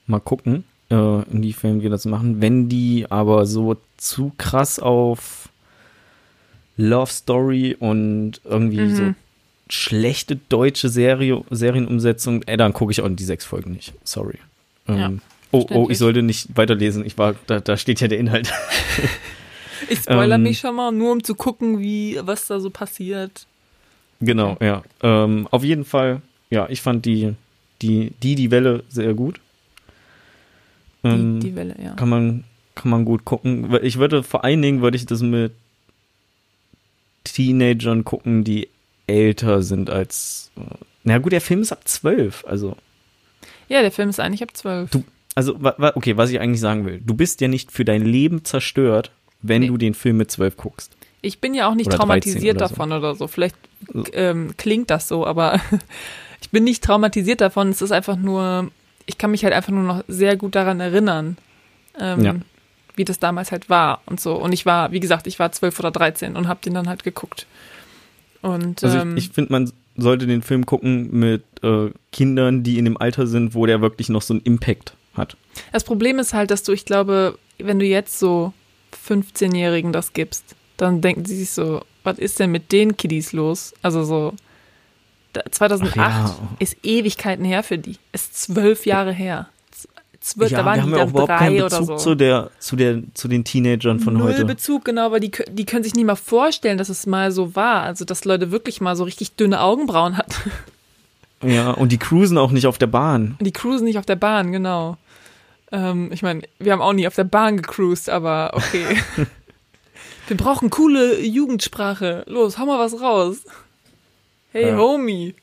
mal gucken, äh, inwiefern wir das machen. Wenn die aber so zu krass auf Love Story und irgendwie Mhm. so schlechte deutsche Serie, Serienumsetzung, ey, dann gucke ich auch die sechs Folgen nicht. Sorry. Ähm, Ja, oh, oh, ich sollte nicht weiterlesen. Ich war, da, da steht ja der Inhalt. [LAUGHS] Ich spoiler Ähm, mich schon mal, nur um zu gucken, wie, was da so passiert. Genau, ja. Ähm, auf jeden Fall, ja, ich fand die, die, die, die Welle sehr gut. Die, Ähm, die Welle, ja. kann man, kann man gut gucken. Ich würde, vor allen Dingen würde ich das mit Teenagern gucken, die älter sind als, na gut, der Film ist ab zwölf, also, Ja, der Film ist eigentlich ab 12. Du- also, okay, was ich eigentlich sagen will. Du bist ja nicht für dein Leben zerstört, wenn Nee. du den Film mit zwölf guckst. Ich bin ja auch nicht Oder 13 traumatisiert oder so. davon oder so. Vielleicht ähm, klingt das so, aber [LAUGHS] ich bin nicht traumatisiert davon. Es ist einfach nur, ich kann mich halt einfach nur noch sehr gut daran erinnern, ähm, Ja. wie das damals halt war und so. Und ich war, wie gesagt, ich war 12 oder 13 und habe den dann halt geguckt. Und Also ähm, ich, ich finde, man sollte den Film gucken mit äh, Kindern, die in dem Alter sind, wo der wirklich noch so einen Impact hat. Das Problem ist halt, dass du, ich glaube, wenn du jetzt so 15-Jährigen das gibst, dann denken sie sich so, was ist denn mit den Kiddies los? Also so, da- 2008 Ach ja. ist Ewigkeiten her für die. Ist zwölf Jahre her. Z- Zwölf, da waren wir haben die ja auch überhaupt drei keinen oder Bezug so. zu, der, zu, der, zu den Teenagern von Null heute. Bezug, genau, weil die, die können sich nie mal vorstellen, dass es mal so war. Also, dass Leute wirklich mal so richtig dünne Augenbrauen hatten. Ja, und die cruisen auch nicht auf der Bahn. Die cruisen nicht auf der Bahn, genau. Ähm, ich meine, wir haben auch nie auf der Bahn gecruised, aber okay. [LAUGHS] wir brauchen coole Jugendsprache. Los, hau mal was raus. Hey, Ja. Homie.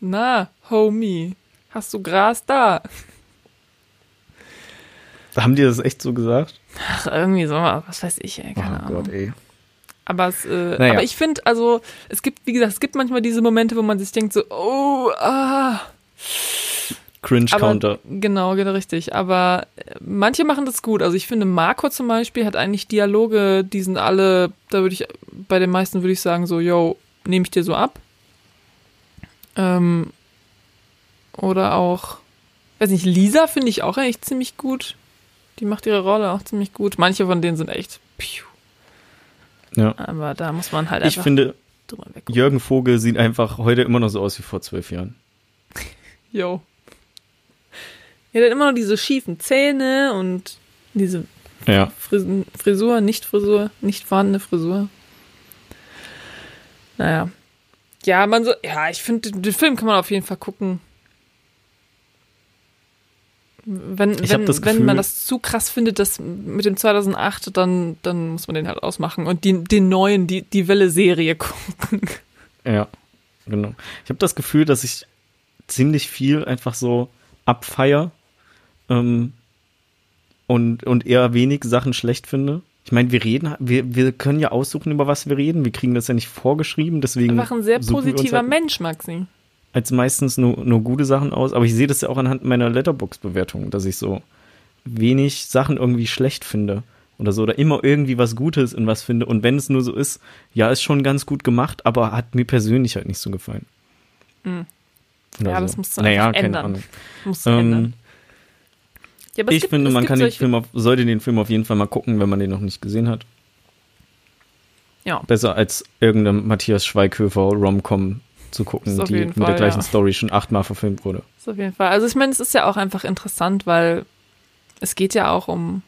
Na, Homie. Hast du Gras da? Haben die das echt so gesagt? Ach, irgendwie so, was weiß ich, ey, keine oh Ahnung. Gott, ey. Aber, es, äh, Naja. aber ich finde, also, es gibt, wie gesagt, es gibt manchmal diese Momente, wo man sich denkt so, oh, ah. Cringe Aber, Counter. genau, genau, richtig. Aber äh, manche machen das gut. Also ich finde, Marco zum Beispiel hat eigentlich Dialoge, die sind alle, da würde ich, bei den meisten würde ich sagen so, yo, nehme ich dir so ab. Ähm, oder auch, weiß nicht, Lisa finde ich auch eigentlich ziemlich gut. Die macht ihre Rolle auch ziemlich gut. Manche von denen sind echt, piu. Ja. Aber da muss man halt Ich einfach finde, drüber weg. Jürgen Vogel sieht einfach heute immer noch so aus wie vor zwölf Jahren. [LAUGHS] Yo. Er hat immer noch diese schiefen Zähne und diese Ja. Fris- Frisur, nicht Frisur, nicht vorhandene Frisur. Naja. Ja, man so, ja, ich finde, den Film kann man auf jeden Fall gucken. Wenn, Ich wenn, das wenn Gefühl- man das zu krass findet, das mit dem 2008, dann, dann muss man den halt ausmachen und die, den neuen, die, die Welle-Serie [LAUGHS] gucken. Ja, genau. Ich habe das Gefühl, dass ich ziemlich viel einfach so abfeier ähm, und, und eher wenig Sachen schlecht finde. Ich meine, wir reden, wir, wir können ja aussuchen, über was wir reden. Wir kriegen das ja nicht vorgeschrieben, deswegen Einfach ein sehr positiver halt Mensch, Maxi. Als meistens nur, nur gute Sachen aus. Aber ich sehe das ja auch anhand meiner Letterbox-Bewertung, dass ich so wenig Sachen irgendwie schlecht finde oder so oder immer irgendwie was Gutes in was finde. Und wenn es nur so ist, ja, ist schon ganz gut gemacht, aber hat mir persönlich halt nicht so gefallen. Mhm. Ja, so. das musst du naja, einfach keine ändern. Ahnung. Muss ändern. Ähm, Ja, aber es ich gibt- finde, man kann den Film auf, sollte den Film auf jeden Fall mal gucken, wenn man den noch nicht gesehen hat. Ja. Besser als irgendeine Matthias Schweighöfer Rom-Com zu gucken, die mit Fall, der gleichen ja. Story schon achtmal verfilmt wurde. Das auf jeden Fall. Also ich meine, es ist ja auch einfach interessant, weil es geht ja auch um,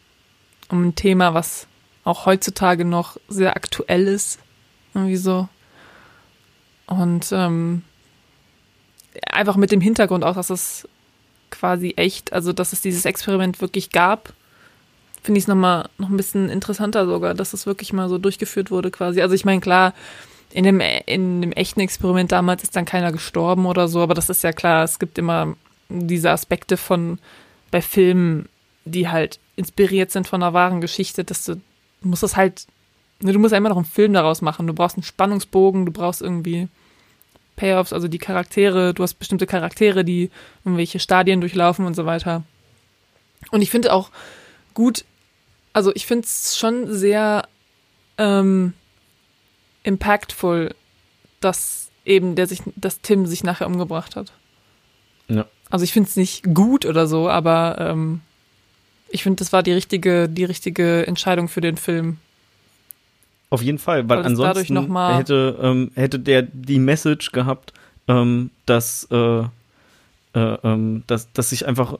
um ein Thema, was auch heutzutage noch sehr aktuell ist. Irgendwie so. Und ähm, einfach mit dem Hintergrund auch, dass es quasi echt, also dass es dieses Experiment wirklich gab, finde ich es nochmal noch ein bisschen interessanter sogar, dass es wirklich mal so durchgeführt wurde quasi. Also ich meine, klar, in dem, in dem echten Experiment damals ist dann keiner gestorben oder so, aber das ist ja klar, es gibt immer diese Aspekte von bei Filmen, die halt inspiriert sind von einer wahren Geschichte, dass du, du musst das halt, ne, du musst ja immer noch einen Film daraus machen. Du brauchst einen Spannungsbogen, du brauchst irgendwie Payoffs, also die Charaktere, du hast bestimmte Charaktere, die irgendwelche Stadien durchlaufen und so weiter. Und ich finde auch gut, also ich finde es schon sehr ähm, impactful, dass eben der sich, dass Tim sich nachher umgebracht hat. Ja. Also ich finde es nicht gut oder so, aber ähm, ich finde, das war die richtige, die richtige Entscheidung für den Film. Auf jeden Fall, weil Weil ansonsten hätte, ähm, hätte der die Message gehabt, ähm, dass, äh, äh, ähm, dass, dass sich einfach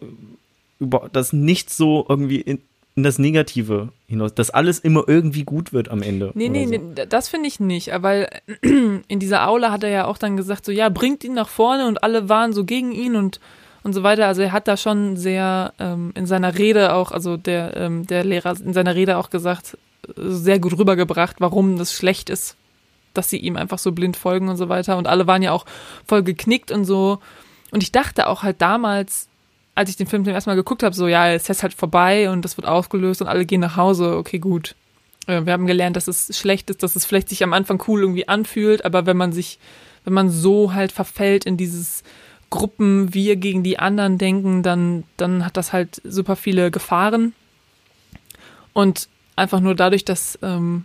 über, dass nichts so irgendwie in, in das Negative hinaus, dass alles immer irgendwie gut wird am Ende. Nee, nee, so. nee, das finde ich nicht, weil [CLEARS THROAT] in dieser Aula hat er ja auch dann gesagt, so ja, bringt ihn nach vorne und alle waren so gegen ihn und und so weiter. Also er hat da schon sehr ähm, in seiner Rede auch, also der ähm, der Lehrer in seiner Rede auch gesagt, äh, sehr gut rübergebracht, warum das schlecht ist, dass sie ihm einfach so blind folgen und so weiter. Und alle waren ja auch voll geknickt und so. Und ich dachte auch halt damals, als ich den Film zum ersten Mal geguckt habe, so ja, es ist halt vorbei und das wird aufgelöst und alle gehen nach Hause. Okay, gut. Äh, Wir haben gelernt, dass es schlecht ist, dass es vielleicht sich am Anfang cool irgendwie anfühlt, aber wenn man sich, wenn man so halt verfällt in dieses Gruppen, wir gegen die anderen denken, dann, dann hat das halt super viele Gefahren. Und einfach nur dadurch, dass, ähm,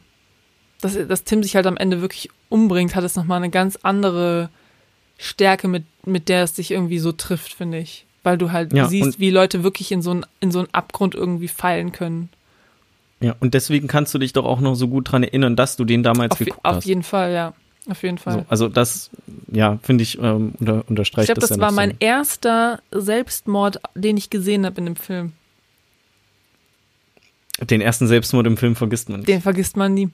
dass, dass Tim sich halt am Ende wirklich umbringt, hat es nochmal eine ganz andere Stärke, mit, mit der es sich irgendwie so trifft, finde ich. Weil du halt Ja, siehst, wie Leute wirklich in so, einen, in so einen Abgrund irgendwie fallen können. Ja, und deswegen kannst du dich doch auch noch so gut dran erinnern, dass du den damals Auf, geguckt auf hast. jeden Fall, ja. Auf jeden Fall. So, also das, ja, finde ich, ähm, unter, ich unterstreicht glaube, das das ja war mein so. erster Selbstmord, den ich gesehen habe in dem Film. Den ersten Selbstmord im Film vergisst man nicht. Den vergisst man nie.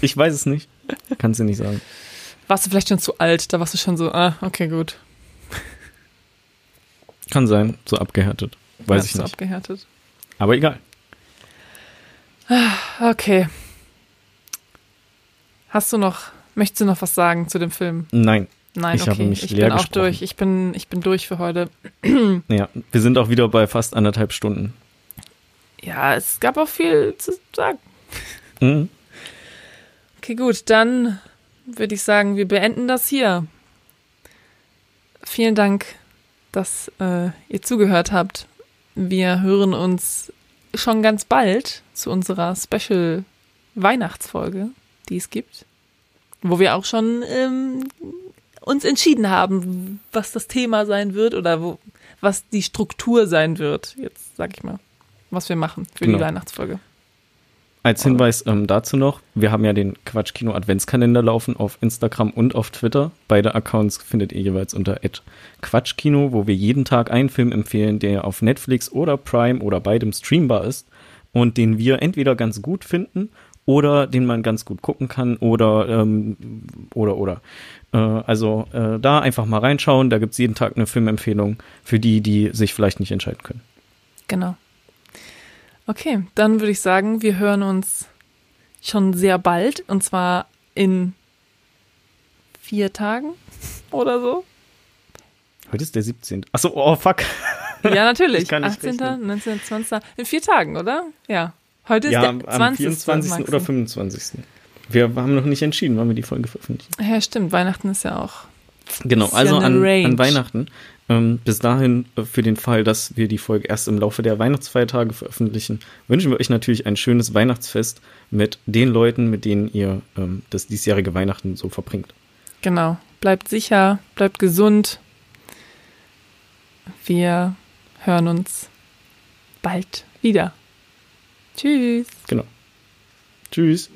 Ich weiß es nicht. Kannst du nicht sagen. Warst du vielleicht schon zu alt? Da warst du schon so, ah, okay, gut. Kann sein, so abgehärtet. Weiß Ja, ich so nicht. abgehärtet. Aber egal. Okay. Hast du noch, möchtest du noch was sagen zu dem Film? Nein. Nein, Ich okay. habe mich ich leer bin auch gesprochen. durch. Ich bin, ich bin durch für heute. [CLEARS THROAT] Ja, wir sind auch wieder bei fast anderthalb Stunden. Ja, es gab auch viel zu sagen. Mhm. Okay, gut, dann würde ich sagen, wir beenden das hier. Vielen Dank, dass äh, ihr zugehört habt. Wir hören uns schon ganz bald zu unserer Special Weihnachtsfolge, die es gibt, wo wir auch schon ähm, uns entschieden haben, was das Thema sein wird oder wo, was die Struktur sein wird. Jetzt sag ich mal, was wir machen für Genau. die Weihnachtsfolge. Als Hinweis ähm, dazu noch, wir haben ja den Quatschkino Adventskalender laufen auf Instagram und auf Twitter. Beide Accounts findet ihr jeweils unter @quatschkino, wo wir jeden Tag einen Film empfehlen, der auf Netflix oder Prime oder beidem streambar ist und den wir entweder ganz gut finden oder den man ganz gut gucken kann oder ähm, oder oder. Äh, also äh, da einfach mal reinschauen, da gibt's jeden Tag eine Filmempfehlung für die, die sich vielleicht nicht entscheiden können. Genau. Okay, dann würde ich sagen, wir hören uns schon sehr bald und zwar in vier Tagen oder so. Heute ist der 17. Achso, oh fuck. [LAUGHS] Ja, natürlich. [LAUGHS] Ich kann nicht 18., rechnen. 19., 20. In vier Tagen, oder? Ja. Heute ist Ja, der am, 20. am 24. Maxi. oder 25. Wir haben noch nicht entschieden, wann wir die Folge veröffentlichen. Ja, stimmt. Weihnachten ist ja auch. Genau, ja also eine an, an Weihnachten. Ähm, bis dahin, äh, für den Fall, dass wir die Folge erst im Laufe der Weihnachtsfeiertage veröffentlichen, wünschen wir euch natürlich ein schönes Weihnachtsfest mit den Leuten, mit denen ihr ähm, das diesjährige Weihnachten so verbringt. Genau. Bleibt sicher, bleibt gesund. Wir hören uns bald wieder. Tschüss. Genau. Tschüss.